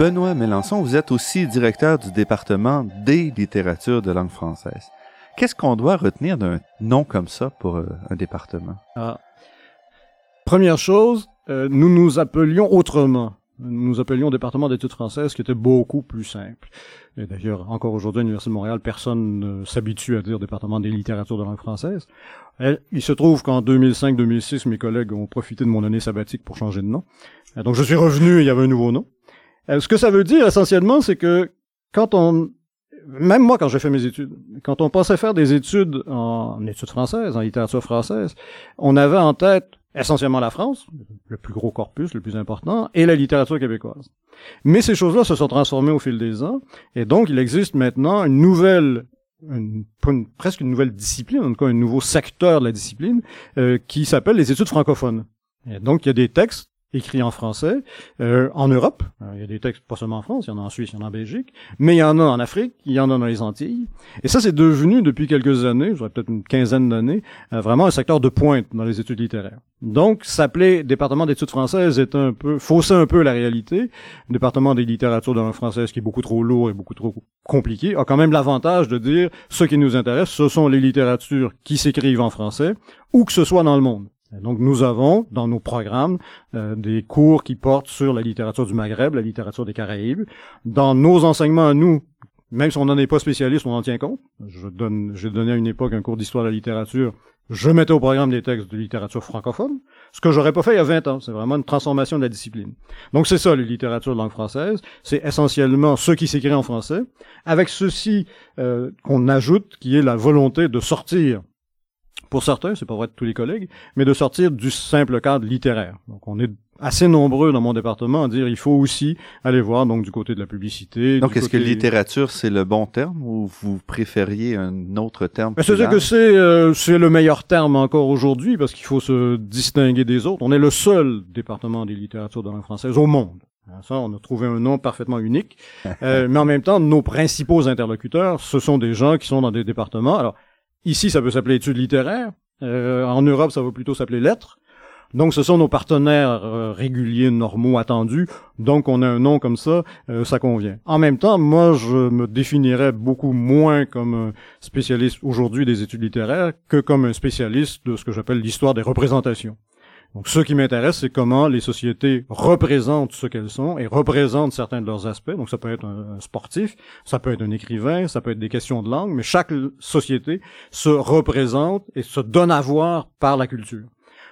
Benoît Mélenchon, vous êtes aussi directeur du département des littératures de langue française. Qu'est-ce qu'on doit retenir d'un nom comme ça pour euh, un département? Ah. Première chose, euh, nous nous appelions autrement. Nous nous appelions département d'études françaises, qui était beaucoup plus simple. Et d'ailleurs, encore aujourd'hui à l'Université de Montréal, personne ne s'habitue à dire département des littératures de langue française. il se trouve qu'en 2005-2006, mes collègues ont profité de mon année sabbatique pour changer de nom. Donc je suis revenu, il y avait un nouveau nom. Euh, ce que ça veut dire essentiellement, c'est que quand on, même moi quand j'ai fait mes études, quand on pensait faire des études en études françaises, en littérature française, on avait en tête essentiellement la France, le plus gros corpus, le plus important, et la littérature québécoise. Mais ces choses-là se sont transformées au fil des ans, et donc il existe maintenant une nouvelle une, presque une nouvelle discipline, en tout cas un nouveau secteur de la discipline, euh, qui s'appelle les études francophones. Et donc, il y a des textes écrit en français. Euh, en Europe, euh, il y a des textes pas seulement en France, il y en a en Suisse, il y en a en Belgique, mais il y en a en Afrique, il y en a dans les Antilles. Et ça, c'est devenu depuis quelques années, j'aurais peut-être une quinzaine d'années, euh, vraiment un secteur de pointe dans les études littéraires. Donc, s'appeler département d'études françaises est un peu fausser un peu la réalité. Département des littératures de langue française, qui est beaucoup trop lourd et beaucoup trop compliqué, a quand même l'avantage de dire ce qui nous intéresse, ce sont les littératures qui s'écrivent en français, où que ce soit dans le monde. Donc nous avons dans nos programmes euh, des cours qui portent sur la littérature du Maghreb, la littérature des Caraïbes. Dans nos enseignements à nous, même si on n'en est pas spécialiste, on en tient compte. Je donne, j'ai donné à une époque un cours d'histoire de la littérature. Je mettais au programme des textes de littérature francophone, ce que j'aurais pas fait il y a 20 ans. C'est vraiment une transformation de la discipline. Donc c'est ça, les littératures de langue française. C'est essentiellement ce qui s'écrit en français, avec ceci euh, qu'on ajoute, qui est la volonté de sortir pour certains, c'est pas vrai de tous les collègues, mais de sortir du simple cadre littéraire. Donc on est assez nombreux dans mon département à dire il faut aussi aller voir donc du côté de la publicité. Donc est-ce que littérature c'est le bon terme ou vous préfériez un autre terme ben, C'est que c'est euh, c'est le meilleur terme encore aujourd'hui parce qu'il faut se distinguer des autres. On est le seul département des littératures de langue française au monde. Hein, ça, on a trouvé un nom parfaitement unique. [LAUGHS] Euh, mais en même temps, nos principaux interlocuteurs, ce sont des gens qui sont dans des départements. Alors, Ici, ça peut s'appeler études littéraires. Euh, en Europe, ça va plutôt s'appeler lettres. Donc, ce sont nos partenaires euh, réguliers, normaux, attendus. Donc, on a un nom comme ça, euh, ça convient. En même temps, moi, je me définirais beaucoup moins comme un spécialiste aujourd'hui des études littéraires que comme un spécialiste de ce que j'appelle l'histoire des représentations. Donc, ce qui m'intéresse, c'est comment les sociétés représentent ce qu'elles sont et représentent certains de leurs aspects. Donc, ça peut être un, sportif, ça peut être un écrivain, ça peut être des questions de langue, mais chaque société se représente et se donne à voir par la culture.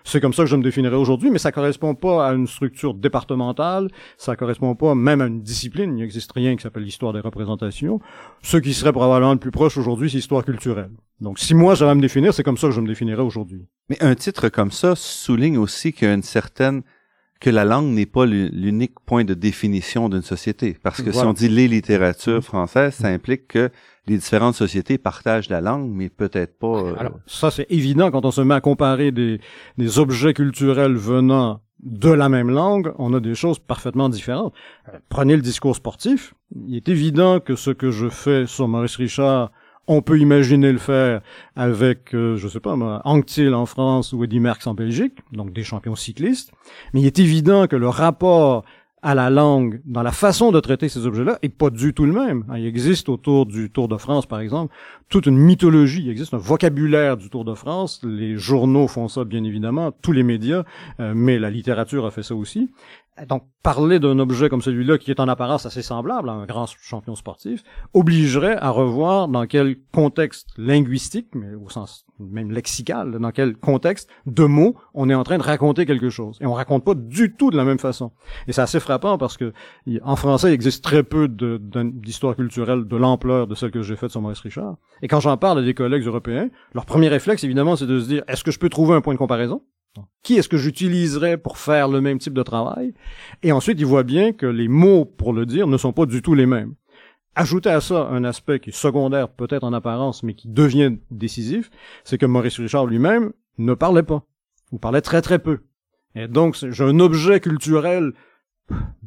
C'est comme ça que je me définirais aujourd'hui, mais ça correspond pas à une structure départementale, ça correspond pas même à une discipline. Il n'existe rien qui s'appelle l'histoire des représentations. Ce qui serait probablement le plus proche aujourd'hui, c'est l'histoire culturelle. Donc, si moi j'avais à me définir, c'est comme ça que je me définirais aujourd'hui. Mais un titre comme ça souligne aussi qu'il y a une certaine que la langue n'est pas l'unique point de définition d'une société. Parce que si on dit les littératures françaises, ça implique que les différentes sociétés partagent la langue, mais peut-être pas... Euh, Alors, ça, c'est évident quand on se met à comparer des, des objets culturels venant de la même langue, on a des choses parfaitement différentes. Euh, prenez le discours sportif. Il est évident que ce que je fais sur Maurice Richard on peut imaginer le faire avec, euh, je sais pas moi, Anctil en France ou Eddy Merckx en Belgique, donc des champions cyclistes. Mais il est évident que le rapport à la langue dans la façon de traiter ces objets-là est pas du tout le même. Il existe autour du Tour de France, par exemple, toute une mythologie. Il existe un vocabulaire du Tour de France. Les journaux font ça, bien évidemment, tous les médias, euh, mais la littérature a fait ça aussi donc, parler d'un objet comme celui-là, qui est en apparence assez semblable à un grand champion sportif, obligerait à revoir dans quel contexte linguistique, mais au sens même lexical, dans quel contexte de mots on est en train de raconter quelque chose. Et on raconte pas du tout de la même façon. Et c'est assez frappant parce que en français, il existe très peu d'histoire culturelle de l'ampleur de celle que j'ai faite sur Maurice Richard. Et quand j'en parle à des collègues européens, leur premier réflexe, évidemment, c'est de se dire, est-ce que je peux trouver un point de comparaison? Qui est-ce que j'utiliserais pour faire le même type de travail? Et ensuite, il voit bien que les mots pour le dire ne sont pas du tout les mêmes. Ajouter à ça un aspect qui est secondaire peut-être en apparence, mais qui devient décisif, c'est que Maurice Richard lui-même ne parlait pas, ou parlait très très peu. Et donc, j'ai un objet culturel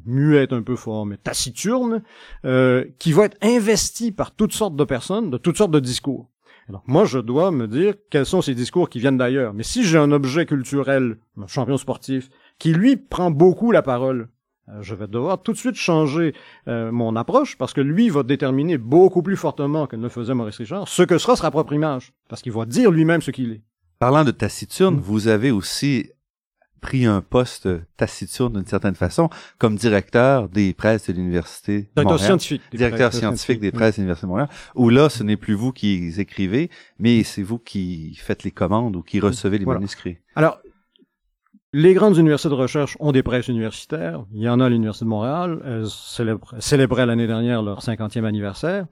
muet un peu fort, mais taciturne, euh, qui va être investi par toutes sortes de personnes, de toutes sortes de discours. Alors, moi, je dois me dire quels sont ces discours qui viennent d'ailleurs. Mais si j'ai un objet culturel, un champion sportif, qui lui prend beaucoup la parole, euh, je vais devoir tout de suite changer euh, mon approche parce que lui va déterminer beaucoup plus fortement que ne faisait Maurice Richard ce que sera sa propre image, parce qu'il va dire lui-même ce qu'il est. Parlant de taciturne, vous avez aussi pris un poste taciturne d'une certaine façon comme directeur des presses de l'université directeur scientifique directeur scientifique des presses de l'université de Montréal où là ce n'est plus vous qui écrivez mais c'est vous qui faites les commandes ou qui recevez les manuscrits alors les grandes universités de recherche ont des presses universitaires. Il y en a à l'Université de Montréal. Elles célébraient l'année dernière leur 50e anniversaire.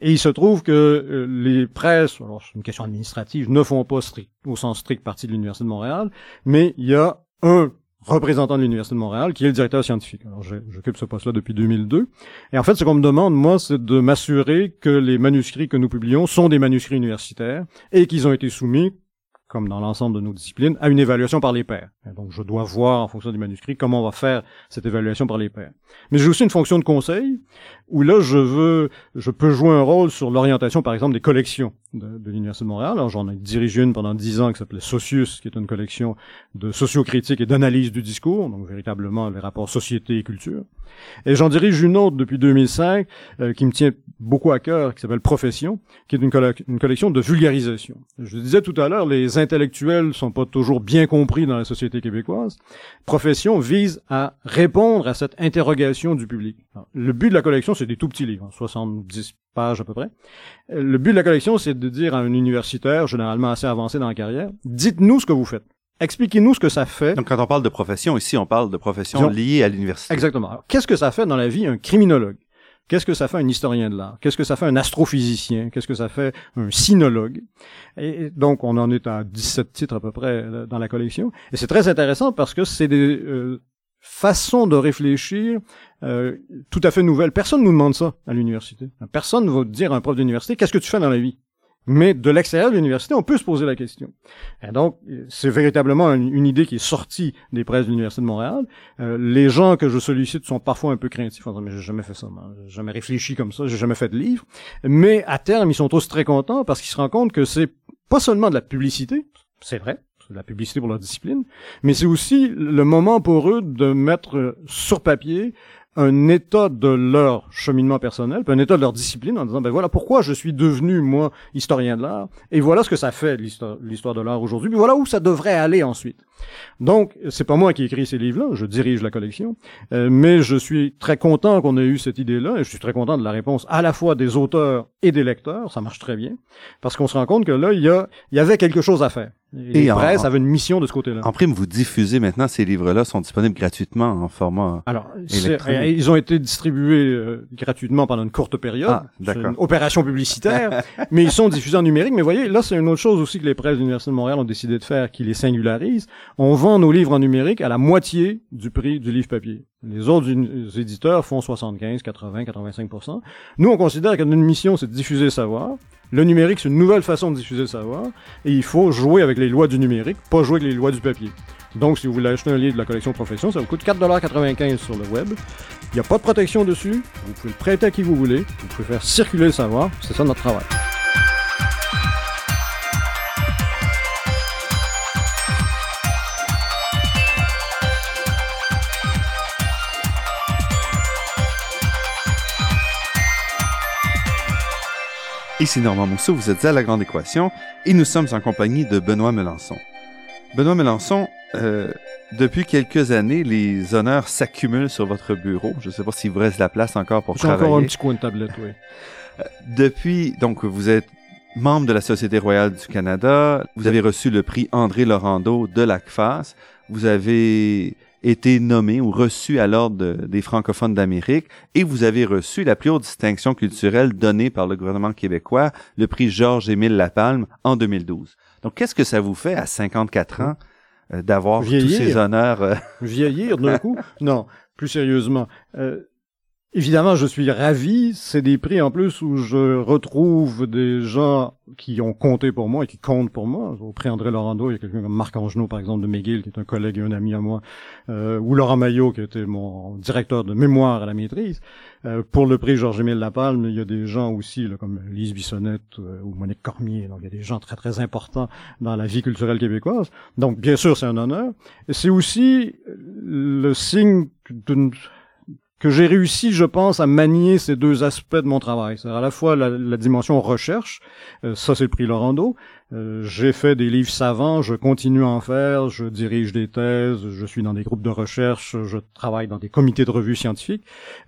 Et il se trouve que euh, les presses, alors c'est une question administrative, ne font pas strict, au sens strict partie de l'Université de Montréal, mais il y a un représentant de l'Université de Montréal, qui est le directeur scientifique. Alors, j'occupe ce poste-là depuis 2002. Et en fait, ce qu'on me demande, moi, c'est de m'assurer que les manuscrits que nous publions sont des manuscrits universitaires et qu'ils ont été soumis comme dans l'ensemble de nos disciplines, à une évaluation par les pairs. donc, je dois voir, en fonction du manuscrit, comment on va faire cette évaluation par les pairs. Mais j'ai aussi une fonction de conseil, où là, je veux, je peux jouer un rôle sur l'orientation, par exemple, des collections de, l'Université de Montréal. Alors, j'en ai dirigé une pendant dix ans qui s'appelait Socius, qui est une collection de sociocritique et d'analyse du discours, donc véritablement les rapports société et culture. Et j'en dirige une autre depuis 2005, euh, qui me tient beaucoup à cœur, qui s'appelle Profession, qui est une, une collection de vulgarisation. Je disais tout à l'heure, les intellectuels sont pas toujours bien compris dans la société québécoise. Profession vise à répondre à cette interrogation du public. le but de la collection, c'est des tout petits livres, 70 pages à peu près. Le but de la collection, c'est de dire à un universitaire, généralement assez avancé dans la carrière, dites-nous ce que vous faites. Expliquez-nous ce que ça fait. Donc, quand on parle de profession, ici, on parle de profession liée à l'université. Exactement. Qu'est-ce que ça fait dans la vie un criminologue? Qu'est-ce que ça fait un historien de l'art? Qu'est-ce que ça fait un astrophysicien? Qu'est-ce que ça fait un sinologue? Et donc, on en est à 17 titres à peu près euh, dans la collection. Et c'est très intéressant parce que c'est des euh, façons de réfléchir euh, tout à fait nouvelles. Personne ne nous demande ça à l'université. Personne ne va dire à un prof d'université, qu'est-ce que tu fais dans la vie? Mais de l'extérieur de l'université, on peut se poser la question. Et donc, c'est véritablement une, idée qui est sortie des presses de l'Université de Montréal. Euh, les gens que je sollicite sont parfois un peu craintifs. Enfin, mais j'ai jamais fait ça, j'ai jamais réfléchi comme ça, j'ai jamais fait de livre. Mais à terme, ils sont tous très contents parce qu'ils se rendent compte que c'est pas seulement de la publicité, c'est vrai, c'est de la publicité pour leur discipline, mais c'est aussi le moment pour eux de mettre sur papier un état de leur cheminement personnel, un état de leur discipline en disant ben voilà pourquoi je suis devenu moi historien de l'art et voilà ce que ça fait l'histoire de l'art aujourd'hui, puis voilà où ça devrait aller ensuite. Donc c'est pas moi qui écris ces livres-là, je dirige la collection, euh, mais je suis très content qu'on ait eu cette idée-là et je suis très content de la réponse à la fois des auteurs et des lecteurs, ça marche très bien parce qu'on se rend compte que là il y a il y avait quelque chose à faire. Et, les presses avaient une mission de ce côté-là. En prime, vous diffusez maintenant ces livres-là sont disponibles gratuitement en format Alors, ils ont été distribués euh, gratuitement pendant une courte période. Ah. Une opération publicitaire, [LAUGHS] mais ils sont diffusés en numérique. Mais voyez, là, c'est une autre chose aussi que les presses de l'Université de Montréal ont décidé de faire, qui les singularise. On vend nos livres en numérique à la moitié du prix du livre papier. Les autres éditeurs font 75, 80, 85% Nous, on considère que notre mission, c'est de diffuser le savoir. Le numérique, c'est une nouvelle façon de diffuser le savoir. Et il faut jouer avec les lois du numérique, pas jouer avec les lois du papier. Donc, si vous voulez acheter un livre de la collection Profession, ça vous coûte 4,95$ sur le web. Il n'y a pas de protection dessus. Vous pouvez le prêter à qui vous voulez. Vous pouvez faire circuler le savoir. C'est ça notre travail. Ici Normand Mousseau, vous êtes à La Grande Équation et nous sommes en compagnie de Benoît Melançon. Benoît Mélenchon, euh, depuis quelques années, les honneurs s'accumulent sur votre bureau. Je ne sais pas s'il vous reste la place encore pour J'ai travailler. encore un petit coin de tablette, oui. Depuis, donc, vous êtes membre de la Société royale du Canada. Vous avez reçu le prix André Laurando de l'ACFAS. Vous avez été nommé ou reçu à l'ordre de- des francophones d'Amérique et vous avez reçu la plus haute distinction culturelle donnée par le gouvernement québécois, le prix Georges-Émile Lapalme en 2012. Donc, qu'est-ce que ça vous fait à 54 ans euh, d'avoir tous ces honneurs? euh, Vieillir d'un coup? [LAUGHS] Non, plus sérieusement. Euh, évidemment, je suis ravi. C'est des prix en plus où je retrouve des gens qui ont compté pour moi et qui comptent pour moi. Au prix André Laurando, il y a quelqu'un comme Marc Angenot, par exemple, de McGill, qui est un collègue et un ami à moi, euh, ou Laurent Maillot, qui était mon directeur de mémoire à la maîtrise. Euh, pour le prix Georges-Émile Lapalme, il y a des gens aussi, là, comme Lise Bissonnette euh, ou Monique Cormier. Donc, il y a des gens très, très importants dans la vie culturelle québécoise. Donc, bien sûr, c'est un honneur. C'est aussi le signe d'une que j'ai réussi, je pense, à manier ces deux aspects de mon travail. C'est à la fois la, dimension recherche, euh, ça c'est le prix Laurando. Euh, j'ai fait des livres savants, je continue à en faire, je dirige des thèses, je suis dans des groupes de recherche, je travaille dans des comités de revues scientifiques.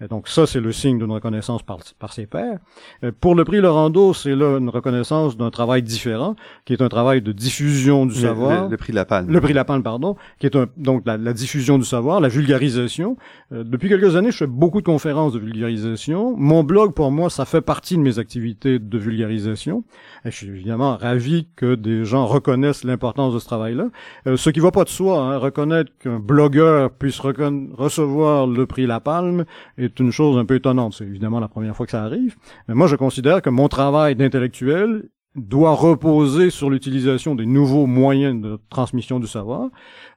Donc ça c'est le signe d'une reconnaissance par, par ses pairs. Euh, pour le prix Laurando, c'est là une reconnaissance d'un travail différent, qui est un travail de diffusion du le, savoir. le- le prix Lapalme. Le prix Lapalme, pardon, qui est un, donc la, la diffusion du savoir, la vulgarisation. Euh, depuis quelques années, je fais beaucoup de conférences de vulgarisation. Mon blog, pour moi, ça fait partie de mes activités de vulgarisation. Et je suis évidemment ravi que des gens reconnaissent l'importance de ce travail-là. Euh, ce qui va pas de soi, hein, reconnaître qu'un blogueur puisse recevoir le prix La Palme est une chose un peu étonnante. C'est évidemment la première fois que ça arrive. Mais moi, je considère que mon travail d'intellectuel doit reposer sur l'utilisation des nouveaux moyens de transmission du savoir.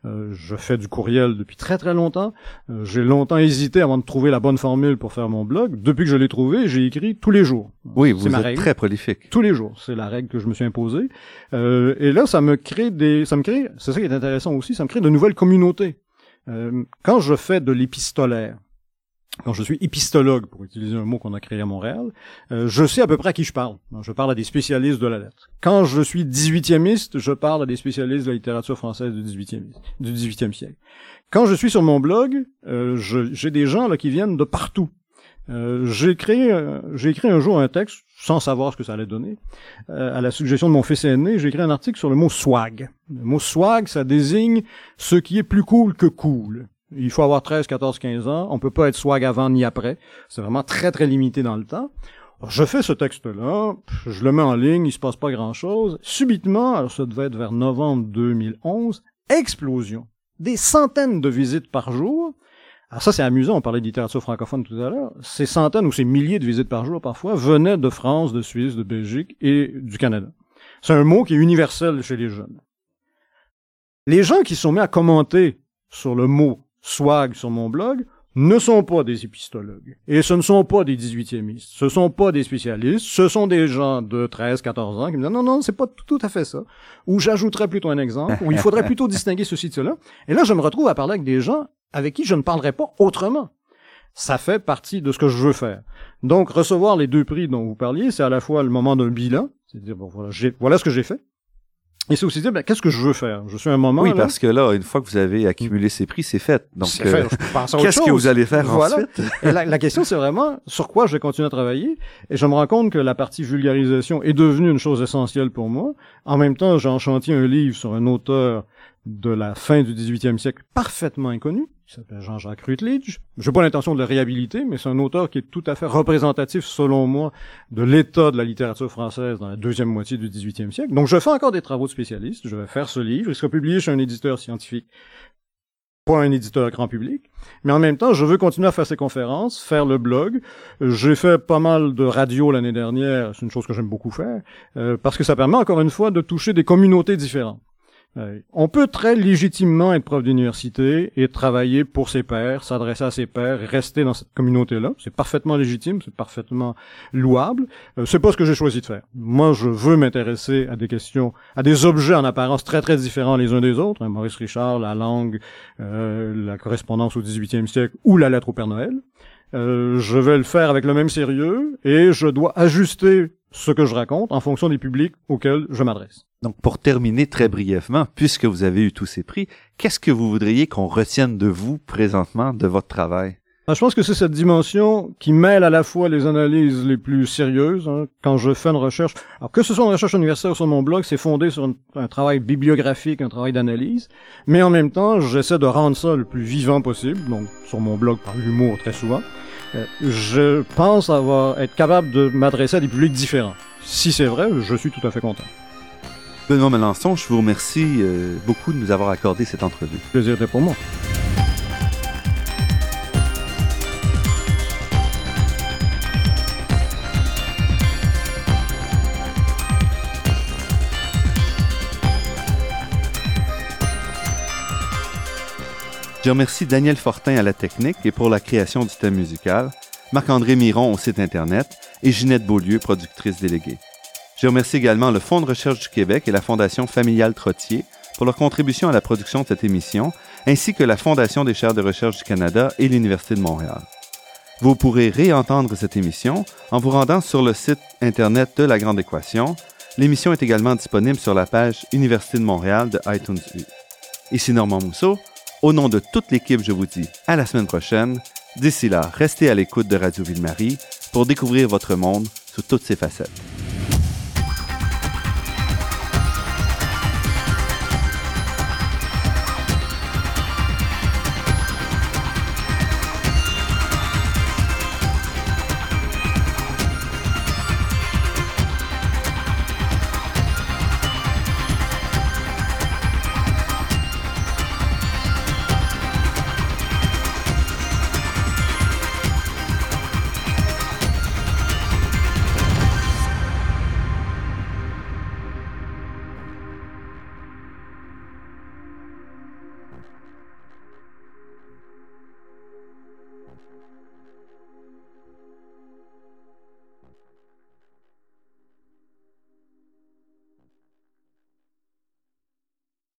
Euh, je fais du courriel depuis très très longtemps. Euh, j'ai longtemps hésité avant de trouver la bonne formule pour faire mon blog. Depuis que je l'ai trouvé, j'ai écrit tous les jours. Oui, vous êtes règle. très prolifique. Tous les jours, c'est la règle que je me suis imposée. Euh, et là, ça me crée des, ça me crée, c'est ça qui est intéressant aussi, ça me crée de nouvelles communautés. Euh, quand je fais de l'épistolaire, quand je suis épistologue, pour utiliser un mot qu'on a créé à Montréal, euh, je sais à peu près à qui je parle. Je parle à des spécialistes de la lettre. Quand je suis 18e je parle à des spécialistes de la littérature française du 18e, du 18e siècle. Quand je suis sur mon blog, euh, j'ai des gens là qui viennent de partout. Euh, j'ai créé, euh, j'ai écrit un jour un texte sans savoir ce que ça allait donner. Euh, à la suggestion de mon fils aîné, j'ai écrit un article sur le mot swag. Le mot swag, ça désigne ce qui est plus cool que cool. Il faut avoir 13, 14, 15 ans. On peut pas être swag avant ni après. C'est vraiment très, très limité dans le temps. Je fais ce texte-là, je le mets en ligne, il se passe pas grand-chose. Subitement, alors ça devait être vers novembre 2011, explosion. Des centaines de visites par jour. Alors ça, c'est amusant, on parlait de littérature francophone tout à l'heure. Ces centaines ou ces milliers de visites par jour, parfois, venaient de France, de Suisse, de Belgique et du Canada. C'est un mot qui est universel chez les jeunes. Les gens qui sont mis à commenter sur le mot swag sur mon blog ne sont pas des épistologues. Et ce ne sont pas des 18e Ce sont pas des spécialistes. Ce sont des gens de 13, 14 ans qui me disent non, non, c'est pas tout, à fait ça. Ou j'ajouterais plutôt un exemple, ou il faudrait plutôt [LAUGHS] distinguer ceci de cela. Et là, je me retrouve à parler avec des gens avec qui je ne parlerai pas autrement. Ça fait partie de ce que je veux faire. Donc, recevoir les deux prix dont vous parliez, c'est à la fois le moment d'un bilan, c'est-à-dire, bon, voilà, voilà ce que j'ai fait. Et c'est aussi dire, ben, qu'est-ce que je veux faire? Je suis à un moment, Oui, là, parce que là, une fois que vous avez accumulé ces prix, c'est fait. Donc, c'est euh, [LAUGHS] qu'est-ce que vous allez faire Voilà. ensuite? Et la, la question, c'est vraiment sur quoi je vais continuer à travailler. Et je me rends compte que la partie vulgarisation est devenue une chose essentielle pour moi. En même temps, j'ai en chantier un livre sur un auteur de la fin du 18e siècle parfaitement inconnu. Il s'appelle Jean-Jacques Rutledge. Je n'ai pas l'intention de le réhabiliter, mais c'est un auteur qui est tout à fait représentatif, selon moi, de l'état de la littérature française dans la deuxième moitié du 18e siècle. Donc, je fais encore des travaux de spécialistes. Je vais faire ce livre. Il sera publié chez un éditeur scientifique, pas un éditeur grand public. Mais en même temps, je veux continuer à faire ces conférences, faire le blog. J'ai fait pas mal de radio l'année dernière, c'est une chose que j'aime beaucoup faire, euh, parce que ça permet encore une fois de toucher des communautés différentes. On peut très légitimement être prof d'université et travailler pour ses pairs, s'adresser à ses pairs, rester dans cette communauté-là. C'est parfaitement légitime, c'est parfaitement louable. Euh, c'est pas ce que j'ai choisi de faire. Moi, je veux m'intéresser à des questions, à des objets en apparence très très différents les uns des autres. hein, Maurice Richard, la langue, euh, la correspondance au 18e siècle ou la lettre au Père Noël. euh, je vais le faire avec le même sérieux et je dois ajuster ce que je raconte en fonction des publics auxquels je m'adresse. Donc, pour terminer très brièvement, puisque vous avez eu tous ces prix, qu'est-ce que vous voudriez qu'on retienne de vous présentement, de votre travail? Ah, je pense que c'est cette dimension qui mêle à la fois les analyses les plus sérieuses. Hein, quand je fais une recherche, alors que ce soit une recherche universitaire sur mon blog, c'est fondé sur un travail bibliographique, un travail d'analyse, mais en même temps, j'essaie de rendre ça le plus vivant possible. Donc, sur mon blog, par l'humour très souvent. Euh, je pense avoir être capable de m'adresser à des publics différents. Si c'est vrai, je suis tout à fait content. Benoît Melançon, je vous remercie euh, beaucoup de nous avoir accordé cette entrevue. Le plaisir était pour moi. Je remercie Daniel Fortin à la technique et pour la création du thème musical, Marc-André Miron au site Internet et Ginette Beaulieu, productrice déléguée. Je remercie également le Fonds de recherche du Québec et la Fondation familiale Trottier pour leur contribution à la production de cette émission, ainsi que la Fondation des chaires de recherche du Canada et l'Université de Montréal. Vous pourrez réentendre cette émission en vous rendant sur le site Internet de La Grande Équation. L'émission est également disponible sur la page Université de Montréal de iTunes U. Ici Normand Mousseau. Au nom de toute l'équipe, je vous dis à la semaine prochaine. D'ici là, restez à l'écoute de Radio Ville-Marie pour découvrir votre monde sous toutes ses facettes.